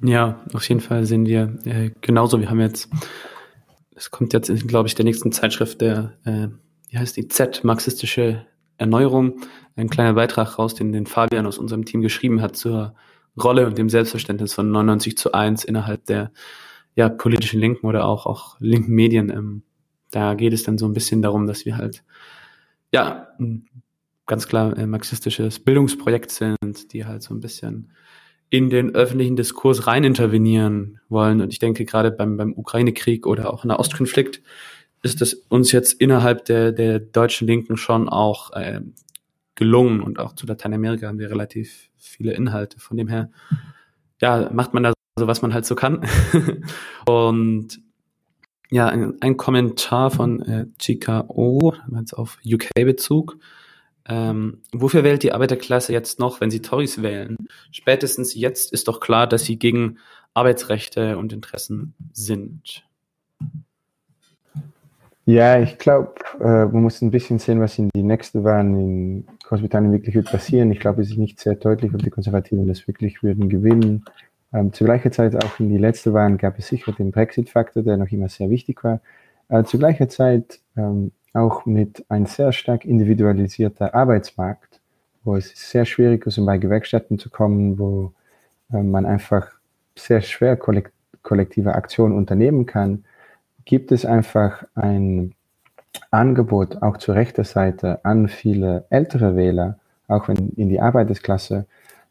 S1: Ja, auf jeden Fall sehen wir äh, genauso. Wir haben jetzt, es kommt jetzt, glaube ich, der nächsten Zeitschrift der, äh, wie heißt die, Z, marxistische Erneuerung, ein kleiner Beitrag raus, den, den Fabian aus unserem Team geschrieben hat zur Rolle und dem Selbstverständnis von 99 zu 1 innerhalb der ja, politischen Linken oder auch, auch linken Medien. Ähm, da geht es dann so ein bisschen darum, dass wir halt ja ganz klar äh, marxistisches Bildungsprojekt sind, die halt so ein bisschen in den öffentlichen Diskurs rein intervenieren wollen. Und ich denke, gerade beim, beim Ukraine-Krieg oder auch in der Ostkonflikt ist es uns jetzt innerhalb der, der deutschen Linken schon auch äh, gelungen. Und auch zu Lateinamerika haben wir relativ viele Inhalte. Von dem her, ja, macht man da so, was man halt so kann. und ja, ein, ein Kommentar von äh, Chica O, jetzt auf UK-Bezug. Ähm, wofür wählt die Arbeiterklasse jetzt noch, wenn sie Tories wählen? Spätestens jetzt ist doch klar, dass sie gegen Arbeitsrechte und Interessen sind.
S2: Ja, ich glaube, äh, man muss ein bisschen sehen, was in die nächsten Wahlen in Großbritannien wirklich wird passieren. Ich glaube, es ist nicht sehr deutlich, ob die Konservativen das wirklich würden gewinnen. Ähm, zur gleichen Zeit auch in die letzten Wahlen gab es sicher den Brexit-Faktor, der noch immer sehr wichtig war. Äh, zur gleichen Zeit ähm, auch mit einem sehr stark individualisierter Arbeitsmarkt, wo es sehr schwierig ist, um bei Gewerkschaften zu kommen, wo äh, man einfach sehr schwer kollekt kollektive Aktionen unternehmen kann, gibt es einfach ein Angebot auch zur rechten Seite an viele ältere Wähler, auch in, in die Arbeitersklasse,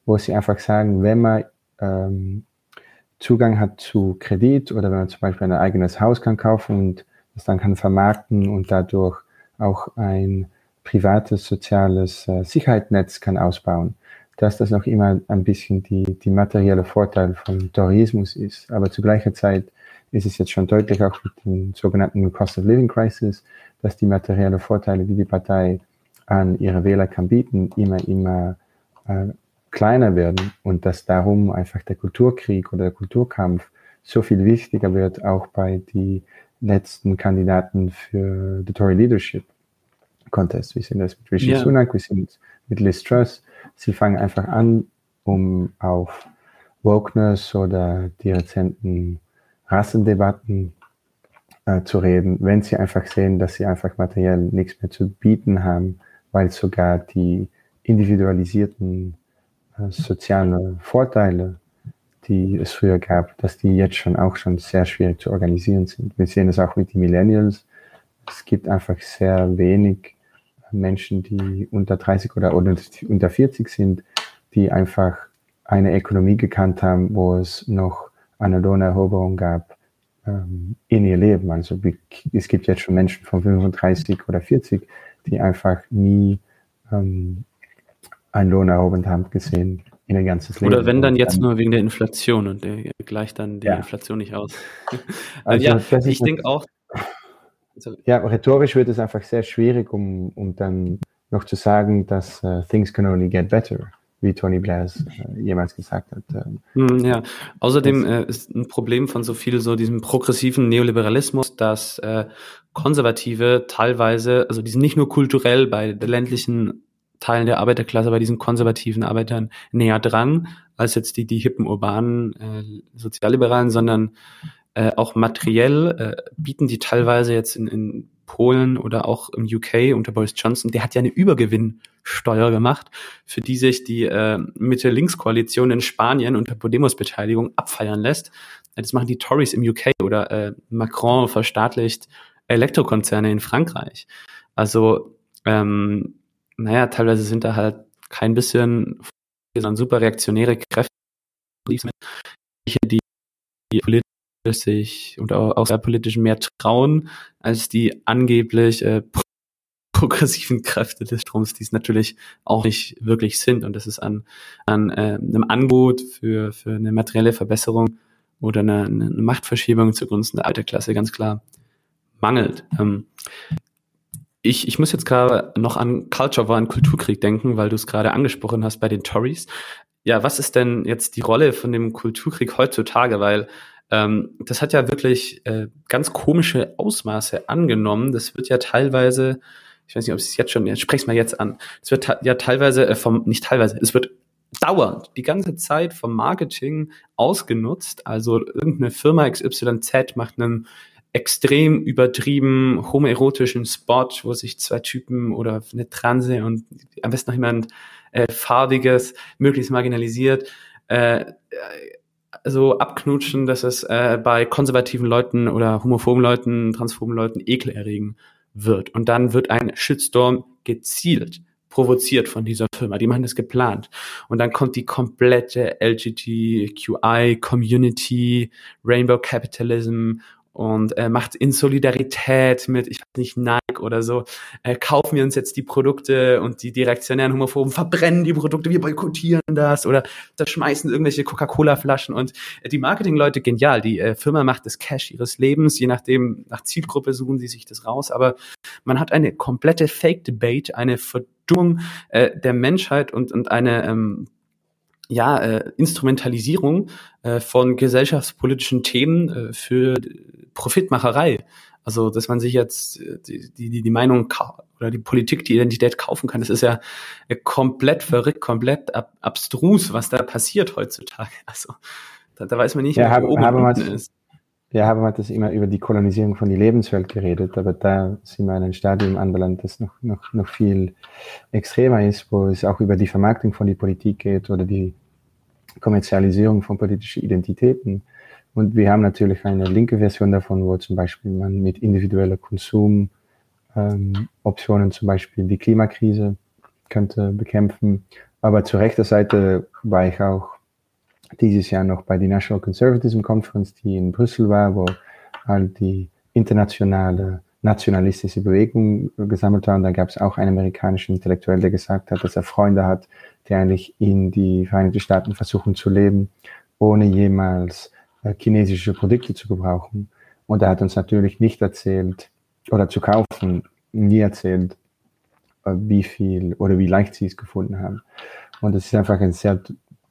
S2: wo sie einfach sagen, wenn man ähm, Zugang hat zu Kredit oder wenn man zum Beispiel ein eigenes Haus kann kaufen und das dann kann vermarkten und dadurch auch ein privates soziales äh, Sicherheitsnetz kann ausbauen, dass das noch immer ein bisschen die, die materielle Vorteil von Tourismus ist. Aber zu gleicher Zeit ist es jetzt schon deutlich auch mit dem sogenannten Cost of Living Crisis, dass die materielle Vorteile, die die Partei an ihre Wähler kann bieten, immer, immer äh, kleiner werden und dass darum einfach der Kulturkrieg oder der Kulturkampf so viel wichtiger wird, auch bei die letzten Kandidaten für the Tory Leadership Contest. Wir sehen das mit Rishi yeah. Sunak, wir sehen es mit Liz Truss. Sie fangen einfach an, um auf Wokeness oder die rezenten Rassendebatten äh, zu reden, wenn sie einfach sehen, dass sie einfach materiell nichts mehr zu bieten haben, weil sogar die individualisierten äh, soziale Vorteile, die es früher gab, dass die jetzt schon auch schon sehr schwierig zu organisieren sind. Wir sehen es auch mit den Millennials. Es gibt einfach sehr wenig Menschen, die unter 30 oder, unter 40 sind, die einfach eine Ökonomie gekannt haben, wo es noch eine Lohneroberung gab ähm, in ihr Leben. Also es gibt jetzt schon Menschen von 35 oder 40, die einfach nie ähm, einen Lohn erhoben haben gesehen in ihr ganzes
S1: Leben. Oder wenn dann jetzt nur wegen der Inflation und der gleicht dann die ja. Inflation nicht aus.
S2: also ja, ich denke auch. Ja, rhetorisch wird es einfach sehr schwierig, um, um dann noch zu sagen, dass uh, things can only get better, wie Tony Blair es uh, jemals gesagt hat.
S1: Mm, ja, außerdem äh, ist ein Problem von so viel so diesem progressiven Neoliberalismus, dass äh, Konservative teilweise, also die sind nicht nur kulturell bei der ländlichen Teilen der Arbeiterklasse, bei diesen konservativen Arbeitern näher dran als jetzt die, die hippen urbanen äh, Sozialliberalen, sondern äh, auch materiell äh, bieten die teilweise jetzt in, in Polen oder auch im UK unter Boris Johnson, der hat ja eine Übergewinnsteuer gemacht, für die sich die äh, Mitte-Links-Koalition in Spanien unter Podemos Beteiligung abfeiern lässt. Das machen die Tories im UK oder äh, Macron verstaatlicht Elektrokonzerne in Frankreich. Also ähm, naja, teilweise sind da halt kein bisschen sondern super reaktionäre Kräfte, die, die politisch sich und auch, auch politisch mehr trauen als die angeblich äh, progressiven Kräfte des Stroms, die es natürlich auch nicht wirklich sind. Und das ist an, an äh, einem Angebot für, für eine materielle Verbesserung oder eine, eine Machtverschiebung zugunsten der Alterklasse ganz klar mangelt. Ähm, ich, ich muss jetzt gerade noch an Culture War, an Kulturkrieg denken, weil du es gerade angesprochen hast bei den Tories. Ja, was ist denn jetzt die Rolle von dem Kulturkrieg heutzutage? Weil ähm, das hat ja wirklich äh, ganz komische Ausmaße angenommen. Das wird ja teilweise, ich weiß nicht, ob es jetzt schon, ich spreche mal jetzt an. Es wird ja teilweise äh, vom, nicht teilweise, es wird dauernd die ganze Zeit vom Marketing ausgenutzt. Also irgendeine Firma XYZ macht einen extrem übertrieben homoerotischen Spot, wo sich zwei Typen oder eine Transe und am besten noch jemand äh, farbiges, möglichst marginalisiert, äh, so abknutschen, dass es äh, bei konservativen Leuten oder homophoben Leuten, transphoben Leuten Ekel erregen wird. Und dann wird ein Shitstorm gezielt provoziert von dieser Firma. Die machen das geplant. Und dann kommt die komplette LGBTQI-Community, Rainbow Capitalism und äh, macht in Solidarität mit, ich weiß nicht, Nike oder so, äh, kaufen wir uns jetzt die Produkte und die direktionären Homophoben verbrennen die Produkte, wir boykottieren das oder zerschmeißen irgendwelche Coca-Cola-Flaschen und äh, die Marketing-Leute genial, die äh, Firma macht das Cash ihres Lebens, je nachdem, nach Zielgruppe suchen sie sich das raus, aber man hat eine komplette Fake-Debate, eine Verdummung äh, der Menschheit und, und eine ähm, ja, äh, Instrumentalisierung äh, von gesellschaftspolitischen Themen äh, für Profitmacherei. Also, dass man sich jetzt äh, die, die, die Meinung oder die Politik, die Identität kaufen kann, das ist ja äh, komplett verrückt, komplett ab abstrus, was da passiert heutzutage. Also, da, da weiß man nicht,
S2: ja, wo oben Habermas, ist. Ja, Habermas hat das immer über die Kolonisierung von die Lebenswelt geredet, aber da sind wir in einem Stadium anbelangt, das noch, noch, noch viel extremer ist, wo es auch über die Vermarktung von die Politik geht oder die Kommerzialisierung von politischen Identitäten. Und wir haben natürlich eine linke Version davon, wo zum Beispiel man mit individueller Konsumoptionen ähm, zum Beispiel die Klimakrise könnte bekämpfen. Aber zur rechten Seite war ich auch dieses Jahr noch bei der National Conservatism Conference, die in Brüssel war, wo all die internationale nationalistische Bewegung gesammelt war. Und da gab es auch einen amerikanischen Intellektuell, der gesagt hat, dass er Freunde hat, die eigentlich in die Vereinigten Staaten versuchen zu leben, ohne jemals äh, chinesische Produkte zu gebrauchen. Und er hat uns natürlich nicht erzählt, oder zu kaufen, nie erzählt, äh, wie viel oder wie leicht sie es gefunden haben. Und es ist einfach ein sehr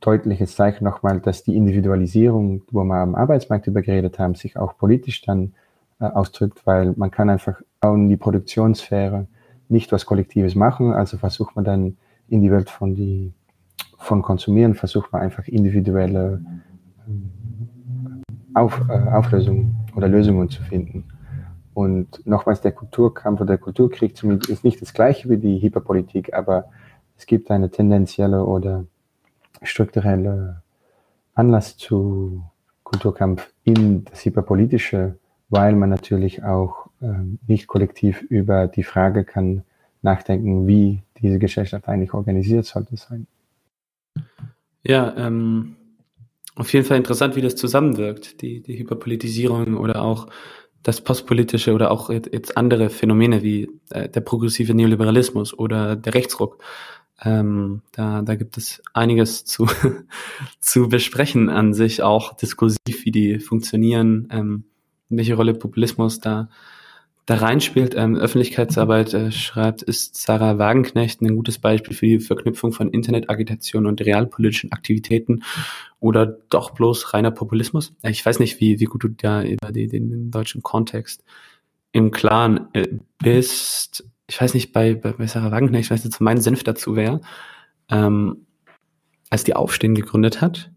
S2: deutliches Zeichen nochmal, dass die Individualisierung, wo wir am Arbeitsmarkt übergeredet haben, sich auch politisch dann äh, ausdrückt, weil man kann einfach in die Produktionssphäre nicht was Kollektives machen, also versucht man dann in die Welt von, die, von Konsumieren, versucht man einfach individuelle äh, Auf, äh, Auflösungen oder Lösungen zu finden. Und nochmals, der Kulturkampf oder der Kulturkrieg ist nicht das gleiche wie die Hyperpolitik, aber es gibt eine tendenzielle oder strukturelle Anlass zu Kulturkampf in das Hyperpolitische weil man natürlich auch ähm, nicht kollektiv über die Frage kann nachdenken, wie diese Gesellschaft eigentlich organisiert sollte sein.
S1: Ja, ähm, auf jeden Fall interessant, wie das zusammenwirkt, die, die Hyperpolitisierung oder auch das postpolitische oder auch jetzt andere Phänomene wie äh, der progressive Neoliberalismus oder der Rechtsruck. Ähm, da, da gibt es einiges zu, zu besprechen an sich, auch diskursiv, wie die funktionieren. Ähm, welche Rolle Populismus da, da reinspielt. Ähm, Öffentlichkeitsarbeit äh, schreibt, ist Sarah Wagenknecht ein gutes Beispiel für die Verknüpfung von Internetagitation und realpolitischen Aktivitäten oder doch bloß reiner Populismus? Äh, ich weiß nicht, wie, wie gut du da über die, den, den deutschen Kontext im Klaren äh, bist. Ich weiß nicht, bei, bei, bei Sarah Wagenknecht, ich weiß nicht, mein Senf dazu wäre, ähm, als die Aufstehen gegründet hat,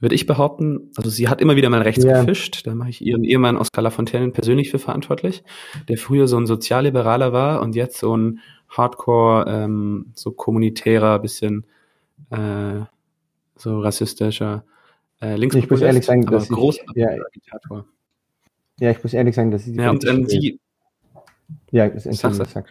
S1: würde ich behaupten. Also sie hat immer wieder mal rechts ja. gefischt. Da mache ich ihren Ehemann Oskar Lafontaine persönlich für verantwortlich, der früher so ein Sozialliberaler war und jetzt so ein Hardcore, ähm, so kommunitärer, bisschen äh, so rassistischer äh,
S2: Linkspopulist. Ich muss ehrlich sagen, dass ich, ja, ja, ich muss ehrlich sagen, dass
S1: sie ja, und ähm, sie
S2: ja, ist interessant.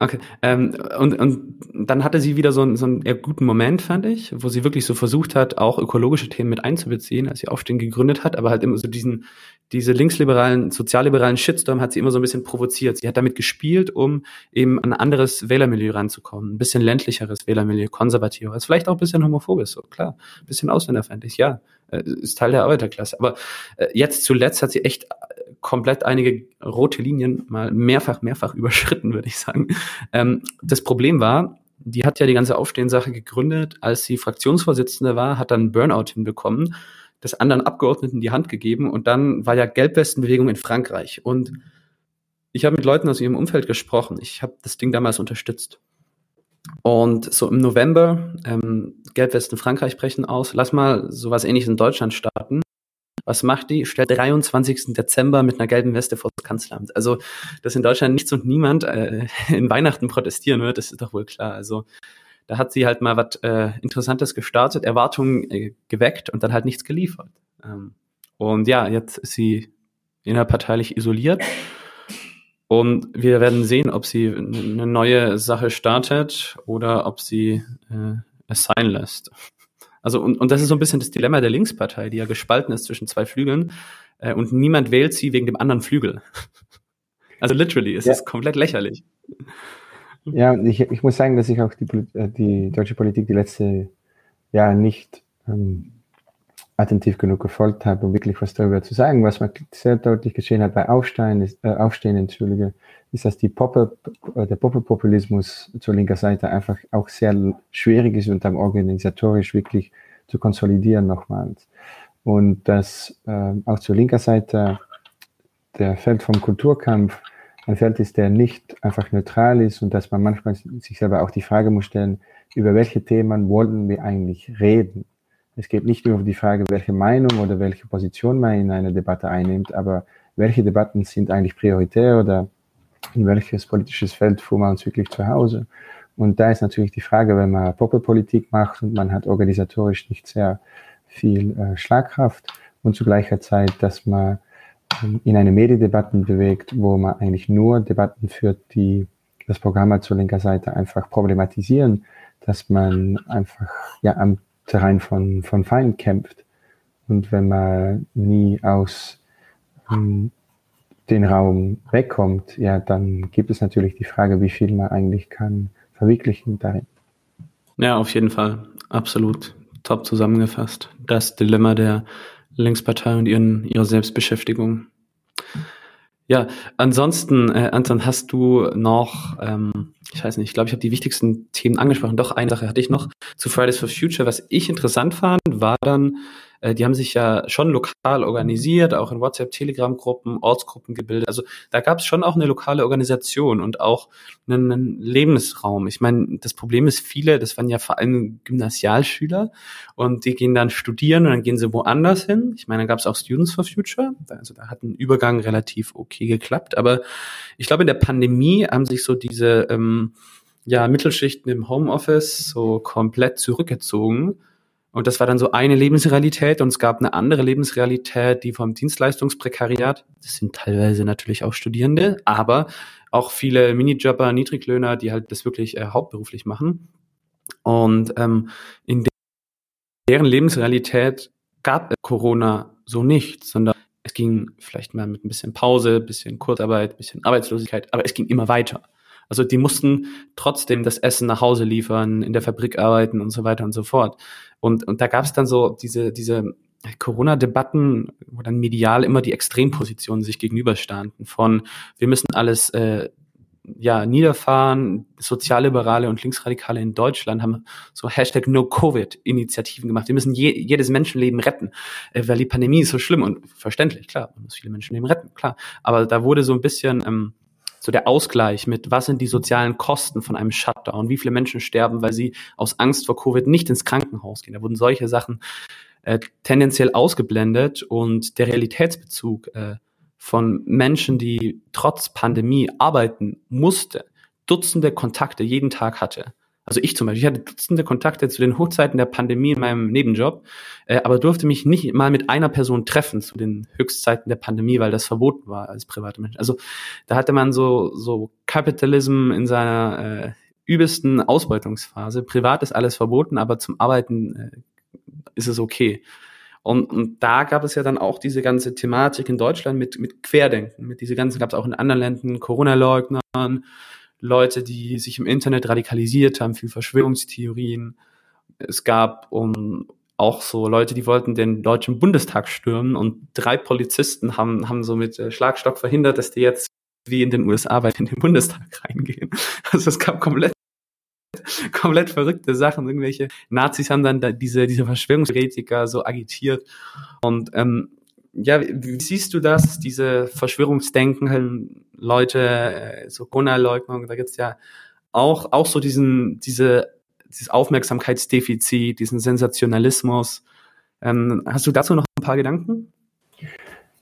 S1: Okay. Ähm, und, und dann hatte sie wieder so einen, so einen eher guten Moment, fand ich, wo sie wirklich so versucht hat, auch ökologische Themen mit einzubeziehen, als sie Aufstehen gegründet hat, aber halt immer so diesen, diese linksliberalen, sozialliberalen Shitstorm hat sie immer so ein bisschen provoziert. Sie hat damit gespielt, um eben an ein anderes Wählermilieu ranzukommen, ein bisschen ländlicheres Wählermilieu, konservativeres, vielleicht auch ein bisschen homophobes, so klar, ein bisschen ausländerfeindlich, ja, äh, ist Teil der Arbeiterklasse. Aber äh, jetzt zuletzt hat sie echt komplett einige rote Linien mal mehrfach, mehrfach überschritten, würde ich sagen. Ähm, das Problem war, die hat ja die ganze Aufstehensache gegründet, als sie Fraktionsvorsitzende war, hat dann Burnout hinbekommen, das anderen Abgeordneten die Hand gegeben und dann war ja Gelbwestenbewegung in Frankreich und ich habe mit Leuten aus ihrem Umfeld gesprochen. Ich habe das Ding damals unterstützt. Und so im November, ähm, Gelbwesten Frankreich brechen aus, lass mal sowas ähnliches in Deutschland starten. Was macht die? Stellt 23. Dezember mit einer gelben Weste vor das Kanzleramt. Also, dass in Deutschland nichts und niemand äh, in Weihnachten protestieren wird, das ist doch wohl klar. Also, da hat sie halt mal was äh, Interessantes gestartet, Erwartungen äh, geweckt und dann halt nichts geliefert. Ähm, und ja, jetzt ist sie innerparteilich isoliert. Und wir werden sehen, ob sie eine neue Sache startet oder ob sie äh, es sein lässt. Also, und, und das ist so ein bisschen das Dilemma der Linkspartei, die ja gespalten ist zwischen zwei Flügeln äh, und niemand wählt sie wegen dem anderen Flügel. Also literally, es ja. ist komplett lächerlich.
S2: Ja, ich, ich muss sagen, dass ich auch die, äh, die deutsche Politik die letzte Jahre nicht ähm, attentiv genug gefolgt habe, um wirklich was darüber zu sagen. Was man sehr deutlich geschehen hat bei Aufstehen, ist, äh, Aufstehen Entschuldige, ist, dass die Poppe, äh, der Poppe-Populismus zur linker Seite einfach auch sehr schwierig ist und dann organisatorisch wirklich zu konsolidieren nochmals. Und dass äh, auch zur linker Seite der Feld vom Kulturkampf ein Feld ist, der nicht einfach neutral ist und dass man manchmal sich selber auch die Frage muss stellen, über welche Themen wollen wir eigentlich reden? Es geht nicht nur um die Frage, welche Meinung oder welche Position man in einer Debatte einnimmt, aber welche Debatten sind eigentlich prioritär oder in welches politisches Feld fuhren wir uns wirklich zu Hause? Und da ist natürlich die Frage, wenn man Popelpolitik macht und man hat organisatorisch nicht sehr viel äh, Schlagkraft und zu gleicher Zeit, dass man ähm, in eine Mediendebatten bewegt, wo man eigentlich nur Debatten führt, die das Programm zur linker Seite einfach problematisieren, dass man einfach ja am Terrain von, von Feind kämpft. Und wenn man nie aus ähm, den Raum wegkommt, ja, dann gibt es natürlich die Frage, wie viel man eigentlich kann verwirklichen darin.
S1: Ja, auf jeden Fall. Absolut. Top zusammengefasst. Das Dilemma der Linkspartei und ihren, ihrer Selbstbeschäftigung. Ja, ansonsten, äh, Anton, hast du noch, ähm, ich weiß nicht, ich glaube, ich habe die wichtigsten Themen angesprochen. Doch, eine Sache hatte ich noch zu Fridays for Future. Was ich interessant fand, war dann, äh, die haben sich ja schon lokal organisiert, auch in WhatsApp, Telegram-Gruppen, Ortsgruppen gebildet. Also da gab es schon auch eine lokale Organisation und auch einen, einen Lebensraum. Ich meine, das Problem ist, viele, das waren ja vor allem Gymnasialschüler und die gehen dann studieren und dann gehen sie woanders hin. Ich meine, da gab es auch Students for Future. Also da hat ein Übergang relativ okay geklappt. Aber ich glaube, in der Pandemie haben sich so diese ähm, ja, Mittelschichten im Homeoffice so komplett zurückgezogen und das war dann so eine Lebensrealität und es gab eine andere Lebensrealität, die vom Dienstleistungsprekariat, das sind teilweise natürlich auch Studierende, aber auch viele Minijobber, Niedriglöhner, die halt das wirklich äh, hauptberuflich machen. Und ähm, in deren Lebensrealität gab es Corona so nicht, sondern es ging vielleicht mal mit ein bisschen Pause, bisschen Kurzarbeit, bisschen Arbeitslosigkeit, aber es ging immer weiter. Also die mussten trotzdem das Essen nach Hause liefern, in der Fabrik arbeiten und so weiter und so fort. Und, und da gab es dann so diese, diese Corona-Debatten, wo dann medial immer die Extrempositionen sich gegenüberstanden von wir müssen alles äh, ja, niederfahren. Sozialliberale und Linksradikale in Deutschland haben so Hashtag No-Covid-Initiativen gemacht. Wir müssen je, jedes Menschenleben retten, äh, weil die Pandemie ist so schlimm und verständlich, klar, man muss viele Menschenleben retten, klar. Aber da wurde so ein bisschen ähm, so der Ausgleich mit, was sind die sozialen Kosten von einem Shutdown, wie viele Menschen sterben, weil sie aus Angst vor Covid nicht ins Krankenhaus gehen. Da wurden solche Sachen äh, tendenziell ausgeblendet und der Realitätsbezug äh, von Menschen, die trotz Pandemie arbeiten musste, Dutzende Kontakte jeden Tag hatte, also ich zum Beispiel, ich hatte Dutzende Kontakte zu den Hochzeiten der Pandemie in meinem Nebenjob, äh, aber durfte mich nicht mal mit einer Person treffen zu den Höchstzeiten der Pandemie, weil das verboten war als private Mensch. Also da hatte man so so Capitalism in seiner äh, übelsten Ausbeutungsphase. Privat ist alles verboten, aber zum Arbeiten äh, ist es okay. Und, und da gab es ja dann auch diese ganze Thematik in Deutschland mit, mit Querdenken, mit diese ganzen, gab es auch in anderen Ländern, Corona-Leugnern, Leute, die sich im Internet radikalisiert haben, viel Verschwörungstheorien. Es gab um auch so Leute, die wollten den deutschen Bundestag stürmen und drei Polizisten haben, haben so mit äh, Schlagstock verhindert, dass die jetzt wie in den USA weit in den Bundestag reingehen. Also es gab komplett komplett verrückte Sachen. Irgendwelche Nazis haben dann da diese, diese Verschwörungstheoretiker so agitiert. Und ähm, ja, wie siehst du das, diese Verschwörungsdenken, Leute, äh, so Corona-Leugnung, da gibt's ja auch, auch so diesen, diese, dieses Aufmerksamkeitsdefizit, diesen Sensationalismus. Ähm, hast du dazu noch ein paar Gedanken?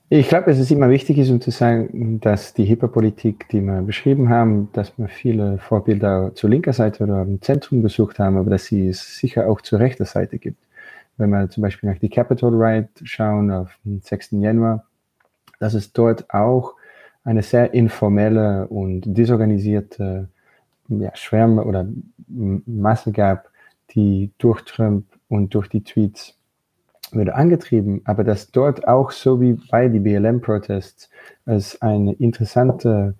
S2: Ich glaube, es ist immer wichtig ist, um zu sagen, dass die Hyperpolitik, die wir beschrieben haben, dass wir viele Vorbilder zur linker Seite oder im Zentrum besucht haben, aber dass sie es sicher auch zur rechten Seite gibt wenn wir zum Beispiel nach die Capitol Riot schauen, auf den 6. Januar, dass es dort auch eine sehr informelle und disorganisierte ja, Schwärme oder Masse gab, die durch Trump und durch die Tweets wurde angetrieben, aber dass dort auch so wie bei den BLM-Protests es eine interessante,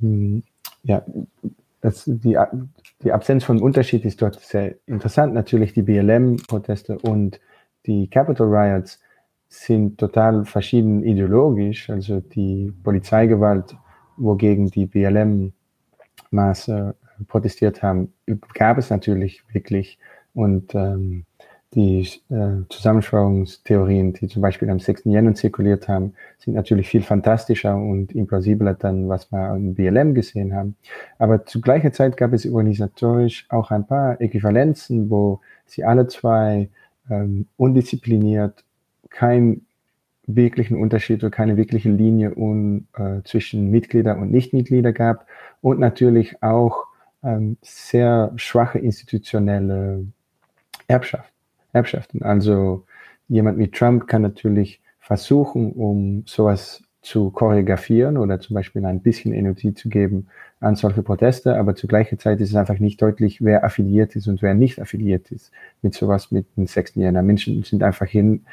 S2: hm, ja, das, die, die Absenz von Unterschied ist dort sehr interessant. Natürlich die BLM-Proteste und die Capitol Riots sind total verschieden ideologisch. Also die Polizeigewalt, wogegen die BLM-Maße protestiert haben, gab es natürlich wirklich. Und ähm, die äh, Zusammenschauungstheorien, die zum Beispiel am 6. Jänner zirkuliert haben, sind natürlich viel fantastischer und implausibler dann, was wir im BLM gesehen haben. Aber zu gleicher Zeit gab es organisatorisch auch ein paar Äquivalenzen, wo sie alle zwei ähm, undiszipliniert keinen wirklichen Unterschied oder keine wirkliche Linie un, äh, zwischen Mitglieder und Nichtmitglieder gab und natürlich auch ähm, sehr schwache institutionelle Erbschaft. Erbschaften. Also jemand wie Trump kann natürlich versuchen, um sowas zu choreografieren oder zum Beispiel ein bisschen Energie zu geben an solche Proteste, aber zu gleicher Zeit ist es einfach nicht deutlich, wer affiliiert ist und wer nicht affiliiert ist mit sowas mit dem 6. Jänner. Menschen sind einfach hin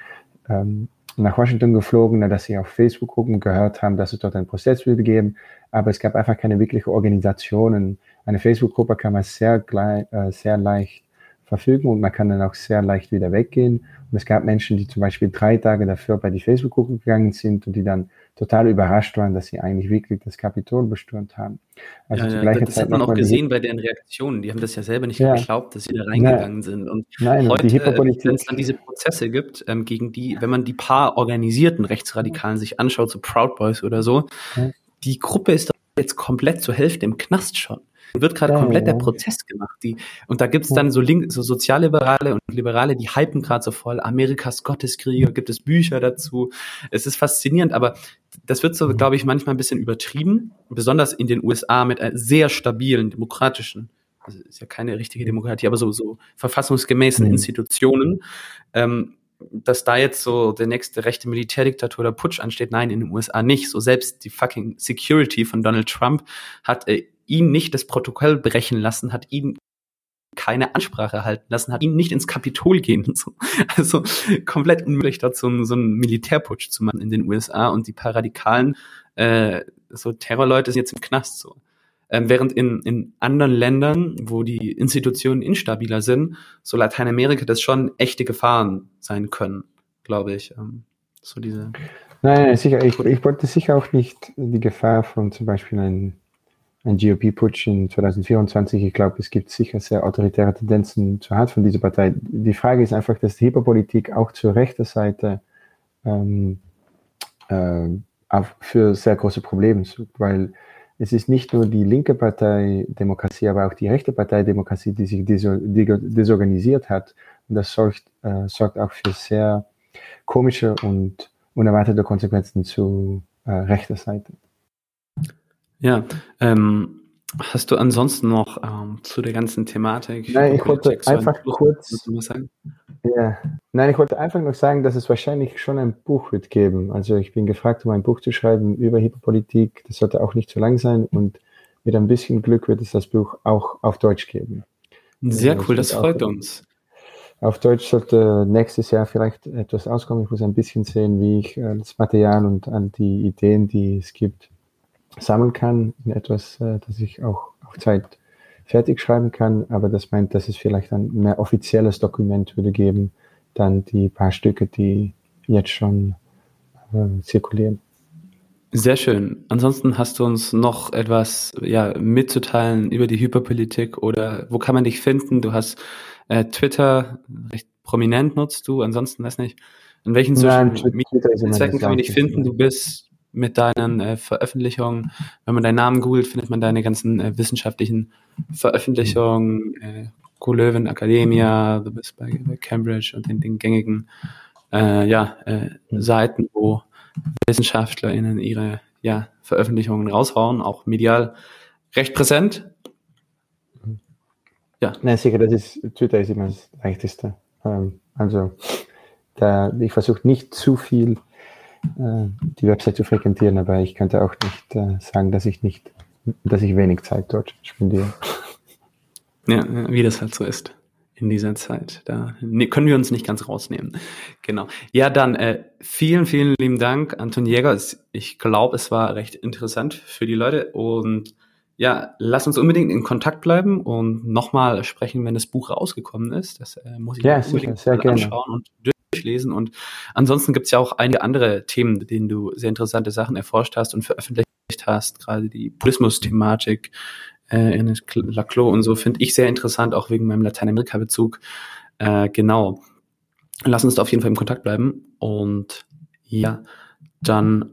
S2: ähm, nach Washington geflogen, dass sie auf Facebook gucken, gehört haben, dass es dort einen Prozess würde geben, aber es gab einfach keine wirkliche Organisationen. Eine Facebook-Gruppe kann man sehr, äh, sehr leicht verfügen und man kann dann auch sehr leicht wieder weggehen. Und es gab Menschen, die zum Beispiel drei Tage dafür bei die Facebook-Gruppe gegangen sind und die dann total überrascht waren, dass sie eigentlich wirklich das Kapitol bestürmt haben.
S1: Also ja, ja, das Zeit hat man auch gesehen bei deren Reaktionen. Die haben das ja selber nicht ja. geglaubt, dass sie da reingegangen Nein. sind. Und Nein, heute, äh, wenn es dann diese Prozesse gibt, ähm, gegen die, wenn man die paar organisierten Rechtsradikalen sich anschaut, so Proud Boys oder so, die Gruppe ist jetzt komplett zur Hälfte im Knast schon wird gerade komplett der Prozess gemacht. Die, und da gibt es dann so, Link, so Sozialliberale und Liberale, die hypen gerade so voll. Amerikas Gotteskrieger, gibt es Bücher dazu. Es ist faszinierend, aber das wird so, glaube ich, manchmal ein bisschen übertrieben, besonders in den USA mit einer sehr stabilen demokratischen also ist ja keine richtige Demokratie, aber so, so verfassungsgemäßen mhm. Institutionen, ähm, dass da jetzt so der nächste rechte Militärdiktatur oder Putsch ansteht. Nein, in den USA nicht. So selbst die fucking Security von Donald Trump hat äh, ihn nicht das Protokoll brechen lassen, hat ihn keine Ansprache erhalten lassen, hat ihn nicht ins Kapitol gehen so. Also komplett unmöglich dazu, so einen Militärputsch zu machen in den USA und die paar radikalen äh, so Terrorleute sind jetzt im Knast so. Ähm, während in, in anderen Ländern, wo die Institutionen instabiler sind, so Lateinamerika das schon echte Gefahren sein können, glaube ich. Ähm, so diese.
S2: Nein, sicher. Ich, ich wollte sicher auch nicht die Gefahr von zum Beispiel einem ein GOP-Putsch in 2024. Ich glaube, es gibt sicher sehr autoritäre Tendenzen zur Hand von dieser Partei. Die Frage ist einfach, dass die Hyperpolitik auch zur rechten Seite ähm, äh, für sehr große Probleme sucht, weil es ist nicht nur die linke Partei Demokratie, aber auch die rechte Partei Demokratie, die sich desorganisiert hat. Und das sorgt, äh, sorgt auch für sehr komische und unerwartete Konsequenzen zu äh, rechter Seite.
S1: Ja, ähm, hast du ansonsten noch ähm, zu der ganzen Thematik?
S2: Nein, ich wollte einfach kurz. Ja, nein, ich wollte einfach noch sagen, dass es wahrscheinlich schon ein Buch wird geben. Also ich bin gefragt, um ein Buch zu schreiben über Hyperpolitik. Das sollte auch nicht zu lang sein und mit ein bisschen Glück wird es das Buch auch auf Deutsch geben.
S1: Sehr also, cool, das freut uns.
S2: Auf Deutsch sollte nächstes Jahr vielleicht etwas auskommen. Ich muss ein bisschen sehen, wie ich äh, das Material und all die Ideen, die es gibt, sammeln kann in etwas, äh, das ich auch auf Zeit fertig schreiben kann. Aber das meint, dass es vielleicht ein mehr offizielles Dokument würde geben, dann die paar Stücke, die jetzt schon äh, zirkulieren.
S1: Sehr schön. Ansonsten hast du uns noch etwas ja, mitzuteilen über die Hyperpolitik oder wo kann man dich finden? Du hast äh, Twitter recht prominent nutzt du, ansonsten weiß nicht. In welchen Social Media Netzwerken kann man dich finden? Du bist mit deinen äh, Veröffentlichungen. Wenn man deinen Namen googelt, findet man deine ganzen äh, wissenschaftlichen Veröffentlichungen, äh, Co-Löwen Academia, du bist bei, Cambridge und den, den gängigen äh, ja, äh, Seiten, wo WissenschaftlerInnen ihre ja, Veröffentlichungen raushauen, auch medial recht präsent.
S2: Ja. Nein, sicher, das ist, Twitter ist immer das leichteste. Ähm, also, da, ich versuche nicht zu viel die Website zu frequentieren, aber ich könnte auch nicht äh, sagen, dass ich nicht, dass ich wenig Zeit dort spendiere.
S1: Ja, wie das halt so ist in dieser Zeit. Da ne, können wir uns nicht ganz rausnehmen. Genau. Ja, dann äh, vielen, vielen lieben Dank, Anton Jäger. Ich glaube, es war recht interessant für die Leute und ja, lass uns unbedingt in Kontakt bleiben und nochmal sprechen, wenn das Buch rausgekommen ist. Das äh, muss ich
S2: ja,
S1: unbedingt
S2: sicher, sehr
S1: anschauen und durchlesen. Und ansonsten gibt es ja auch einige andere Themen, denen du sehr interessante Sachen erforscht hast und veröffentlicht hast, gerade die Buddhismus-Thematik, äh, in Laclos und so, finde ich sehr interessant, auch wegen meinem Lateinamerika-Bezug. Äh, genau. Lass uns da auf jeden Fall im Kontakt bleiben. Und ja, dann,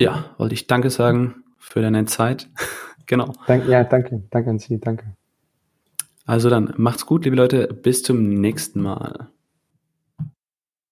S1: ja, wollte ich Danke sagen für deine Zeit. genau.
S2: Dank, ja, danke. Danke an Sie. Danke.
S1: Also dann, macht's gut, liebe Leute. Bis zum nächsten Mal.